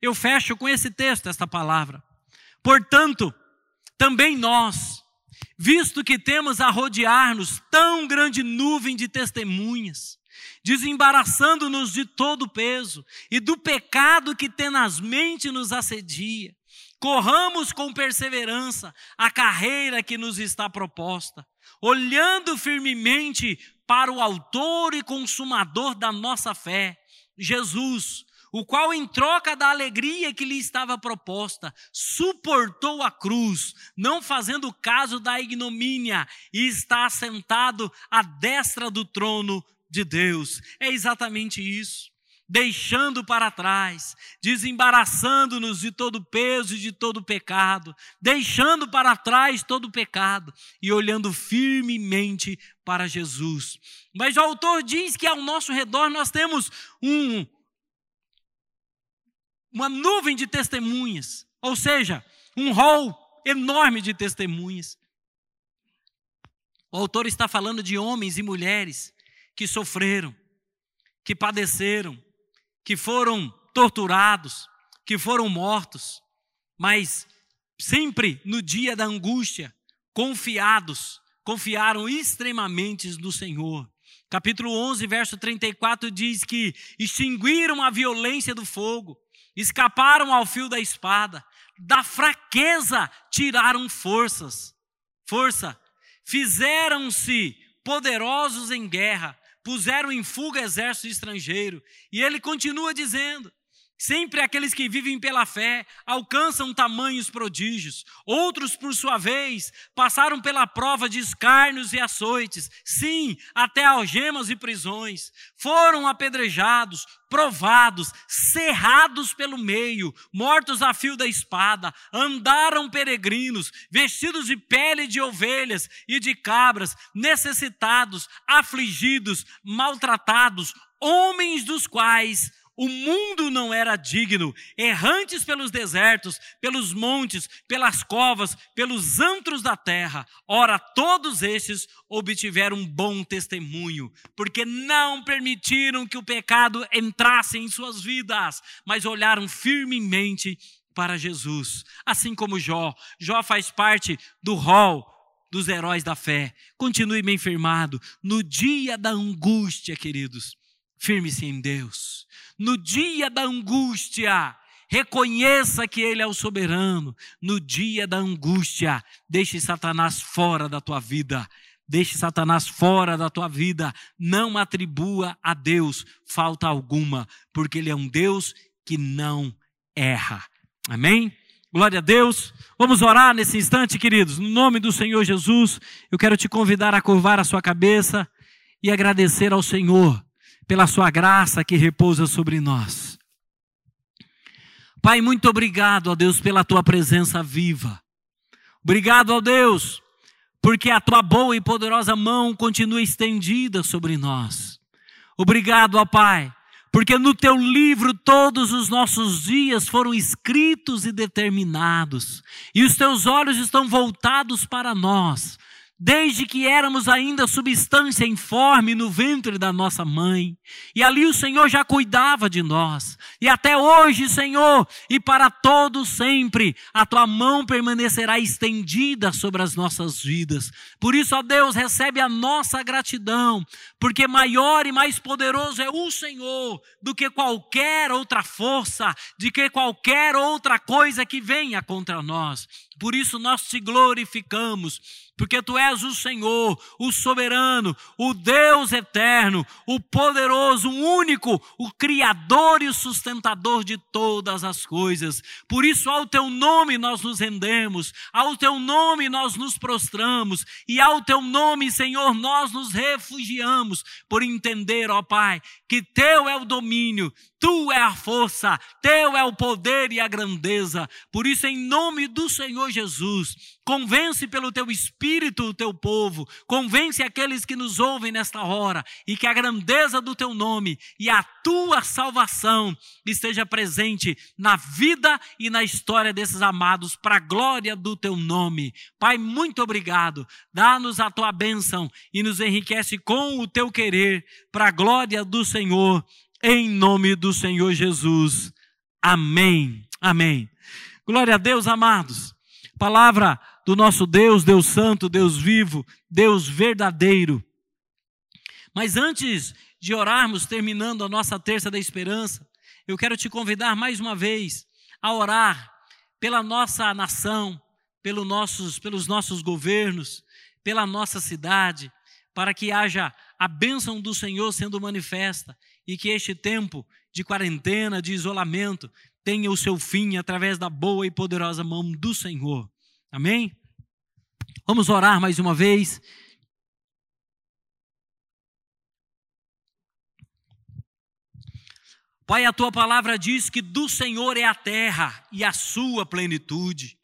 Eu fecho com esse texto esta palavra. Portanto, também nós, visto que temos a rodear-nos tão grande nuvem de testemunhas, desembaraçando-nos de todo o peso e do pecado que tenazmente nos assedia. Corramos com perseverança a carreira que nos está proposta, olhando firmemente para o Autor e Consumador da nossa fé, Jesus, o qual, em troca da alegria que lhe estava proposta, suportou a cruz, não fazendo caso da ignomínia, e está assentado à destra do trono de Deus. É exatamente isso. Deixando para trás, desembaraçando-nos de todo peso e de todo pecado, deixando para trás todo pecado e olhando firmemente para Jesus. Mas o autor diz que ao nosso redor nós temos um, uma nuvem de testemunhas, ou seja, um rol enorme de testemunhas. O autor está falando de homens e mulheres que sofreram, que padeceram, que foram torturados, que foram mortos, mas sempre no dia da angústia, confiados, confiaram extremamente no Senhor. Capítulo 11, verso 34 diz que extinguiram a violência do fogo, escaparam ao fio da espada, da fraqueza tiraram forças, força, fizeram-se poderosos em guerra, puseram em fuga exército estrangeiro. E ele continua dizendo: Sempre aqueles que vivem pela fé alcançam tamanhos prodígios. Outros, por sua vez, passaram pela prova de escárnios e açoites, sim, até algemas e prisões. Foram apedrejados, provados, cerrados pelo meio, mortos a fio da espada, andaram peregrinos, vestidos de pele de ovelhas e de cabras, necessitados, afligidos, maltratados, homens dos quais o mundo não era digno, errantes pelos desertos, pelos montes, pelas covas, pelos antros da terra. Ora, todos estes obtiveram um bom testemunho, porque não permitiram que o pecado entrasse em suas vidas, mas olharam firmemente para Jesus. Assim como Jó, Jó faz parte do rol dos heróis da fé. Continue bem firmado no dia da angústia, queridos Firme-se em Deus. No dia da angústia, reconheça que Ele é o soberano. No dia da angústia, deixe Satanás fora da tua vida. Deixe Satanás fora da tua vida. Não atribua a Deus falta alguma, porque Ele é um Deus que não erra. Amém? Glória a Deus. Vamos orar nesse instante, queridos. No nome do Senhor Jesus, eu quero te convidar a curvar a sua cabeça e agradecer ao Senhor pela sua graça que repousa sobre nós. Pai, muito obrigado, ó Deus, pela tua presença viva. Obrigado, ó Deus, porque a tua boa e poderosa mão continua estendida sobre nós. Obrigado, ó Pai, porque no teu livro todos os nossos dias foram escritos e determinados, e os teus olhos estão voltados para nós desde que éramos ainda substância informe no ventre da nossa mãe. E ali o Senhor já cuidava de nós. E até hoje, Senhor, e para todo sempre, a tua mão permanecerá estendida sobre as nossas vidas. Por isso, ó Deus, recebe a nossa gratidão, porque maior e mais poderoso é o Senhor do que qualquer outra força, de que qualquer outra coisa que venha contra nós. Por isso nós te glorificamos, porque tu és o Senhor, o soberano, o Deus eterno, o poderoso, o único, o criador e o sustentador de todas as coisas. Por isso ao teu nome nós nos rendemos, ao teu nome nós nos prostramos e ao teu nome, Senhor, nós nos refugiamos por entender, ó Pai, que teu é o domínio, Tu é a força, teu é o poder e a grandeza. Por isso, em nome do Senhor Jesus, convence pelo teu espírito o teu povo, convence aqueles que nos ouvem nesta hora, e que a grandeza do teu nome e a tua salvação esteja presente na vida e na história desses amados, para a glória do teu nome. Pai, muito obrigado. Dá-nos a tua bênção e nos enriquece com o teu querer, para a glória do Senhor em nome do Senhor Jesus. Amém. Amém. Glória a Deus, amados. Palavra do nosso Deus, Deus Santo, Deus vivo, Deus verdadeiro. Mas antes de orarmos, terminando a nossa terça da esperança, eu quero te convidar mais uma vez a orar pela nossa nação, pelos nossos, pelos nossos governos, pela nossa cidade, para que haja a bênção do Senhor sendo manifesta e que este tempo de quarentena, de isolamento, tenha o seu fim através da boa e poderosa mão do Senhor. Amém? Vamos orar mais uma vez. Pai, a tua palavra diz que do Senhor é a terra e a sua plenitude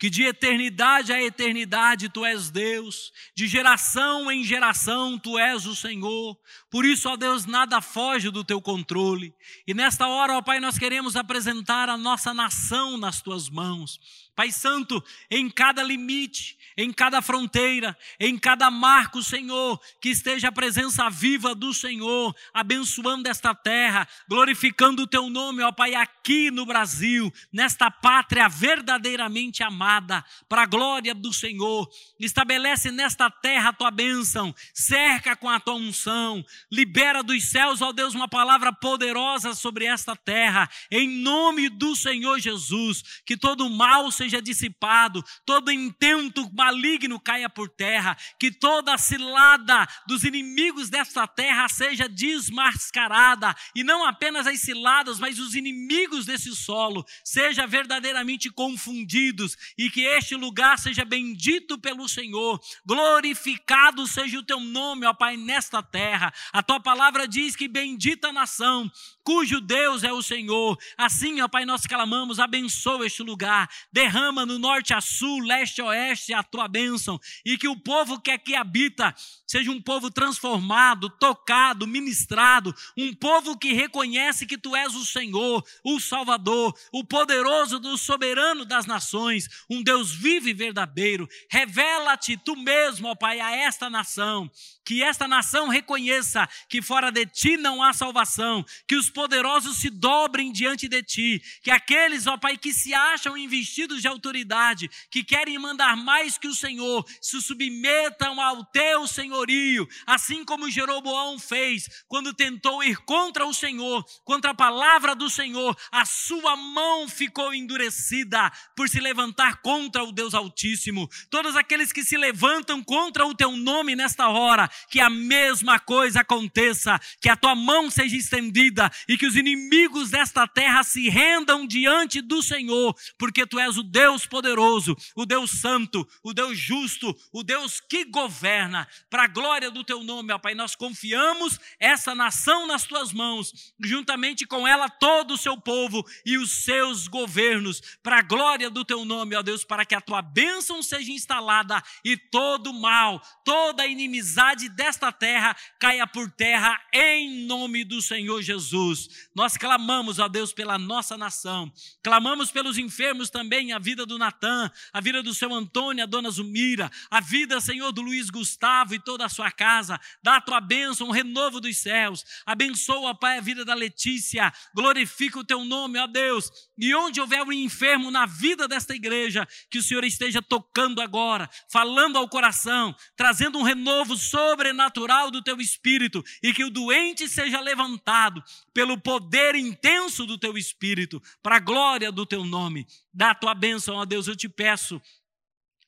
que de eternidade a eternidade tu és Deus, de geração em geração tu és o Senhor. Por isso, ó Deus, nada foge do teu controle. E nesta hora, ó Pai, nós queremos apresentar a nossa nação nas tuas mãos. Pai Santo, em cada limite, em cada fronteira, em cada marco, Senhor, que esteja a presença viva do Senhor, abençoando esta terra, glorificando o teu nome, ó Pai, aqui no Brasil, nesta pátria verdadeiramente amada, para a glória do Senhor. Estabelece nesta terra a tua bênção, cerca com a tua unção, libera dos céus, ó Deus, uma palavra poderosa sobre esta terra, em nome do Senhor Jesus, que todo mal seja dissipado, todo intento maligno caia por terra, que toda cilada dos inimigos desta terra seja desmascarada, e não apenas as ciladas, mas os inimigos desse solo sejam verdadeiramente confundidos, e que este lugar seja bendito pelo Senhor, glorificado seja o teu nome, ó Pai, nesta terra. A tua palavra diz que bendita nação cujo Deus é o Senhor. Assim, ó Pai, nós clamamos, abençoa este lugar, derrama no norte a sul, leste a oeste a tua bênção, e que o povo que aqui habita seja um povo transformado, tocado, ministrado, um povo que reconhece que tu és o Senhor, o Salvador, o poderoso do soberano das nações, um Deus vivo e verdadeiro. Revela-te tu mesmo, ó Pai, a esta nação, que esta nação reconheça que fora de ti não há salvação, que os poderosos se dobrem diante de ti, que aqueles, ó Pai, que se acham investidos de autoridade, que querem mandar mais que o Senhor, se submetam ao teu senhorio, assim como Jeroboão fez quando tentou ir contra o Senhor, contra a palavra do Senhor, a sua mão ficou endurecida por se levantar contra o Deus Altíssimo. Todos aqueles que se levantam contra o teu nome nesta hora, que a mesma coisa aconteça, que a tua mão seja estendida e que os inimigos desta terra se rendam diante do Senhor, porque tu és o Deus poderoso, o Deus santo, o Deus justo, o Deus que governa, para a glória do teu nome, ó Pai. Nós confiamos essa nação nas tuas mãos, juntamente com ela todo o seu povo e os seus governos, para a glória do teu nome, ó Deus, para que a tua bênção seja instalada e todo mal, toda inimizade desta terra caia por terra em nome do Senhor Jesus. Nós clamamos, ó Deus, pela nossa nação, clamamos pelos enfermos também, vida do Natan, a vida do seu Antônio, a dona Zumira, a vida, Senhor, do Luiz Gustavo e toda a sua casa. Dá a tua bênção, um renovo dos céus. Abençoa, Pai, a vida da Letícia. Glorifica o teu nome, ó Deus. E onde houver um enfermo na vida desta igreja, que o Senhor esteja tocando agora, falando ao coração, trazendo um renovo sobrenatural do teu espírito e que o doente seja levantado pelo poder intenso do teu espírito, para a glória do teu nome. Dá a tua bênção, ó Deus, eu te peço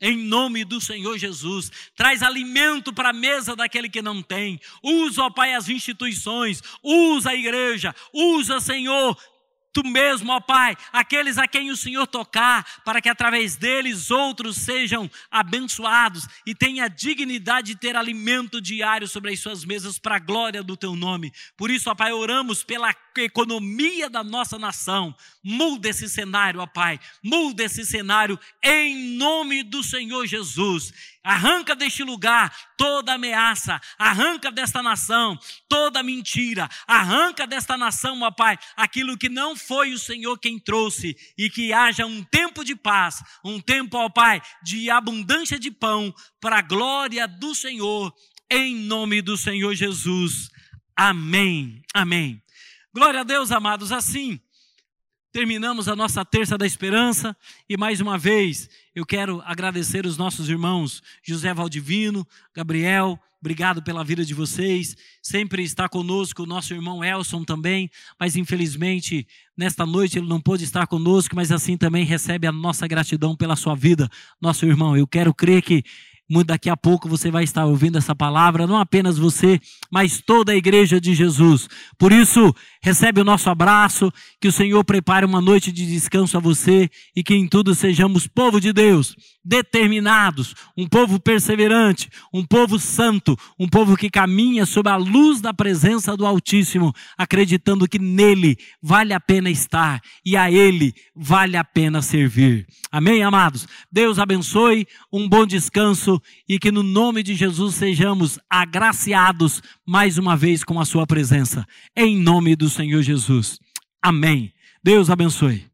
em nome do Senhor Jesus. Traz alimento para a mesa daquele que não tem. Usa, ó Pai, as instituições. Usa a igreja. Usa, Senhor, tu mesmo, ó Pai, aqueles a quem o Senhor tocar, para que através deles outros sejam abençoados e tenha a dignidade de ter alimento diário sobre as suas mesas para a glória do teu nome. Por isso, ó Pai, oramos pela economia da nossa nação. Muda esse cenário, ó Pai. Muda esse cenário em nome do Senhor Jesus. Arranca deste lugar toda ameaça, arranca desta nação toda mentira, arranca desta nação, ó Pai, aquilo que não foi o Senhor quem trouxe, e que haja um tempo de paz, um tempo, ó Pai, de abundância de pão, para a glória do Senhor, em nome do Senhor Jesus. Amém. Amém. Glória a Deus, amados, assim terminamos a nossa terça da esperança e mais uma vez eu quero agradecer os nossos irmãos José Valdivino, Gabriel, obrigado pela vida de vocês. Sempre está conosco o nosso irmão Elson também, mas infelizmente nesta noite ele não pôde estar conosco, mas assim também recebe a nossa gratidão pela sua vida, nosso irmão. Eu quero crer que muito daqui a pouco você vai estar ouvindo essa palavra, não apenas você, mas toda a igreja de Jesus. Por isso, Recebe o nosso abraço, que o Senhor prepare uma noite de descanso a você e que em tudo sejamos povo de Deus, determinados, um povo perseverante, um povo santo, um povo que caminha sob a luz da presença do Altíssimo, acreditando que nele vale a pena estar e a ele vale a pena servir. Amém, amados? Deus abençoe, um bom descanso e que no nome de Jesus sejamos agraciados mais uma vez com a sua presença. Em nome Senhor Jesus. Amém. Deus abençoe.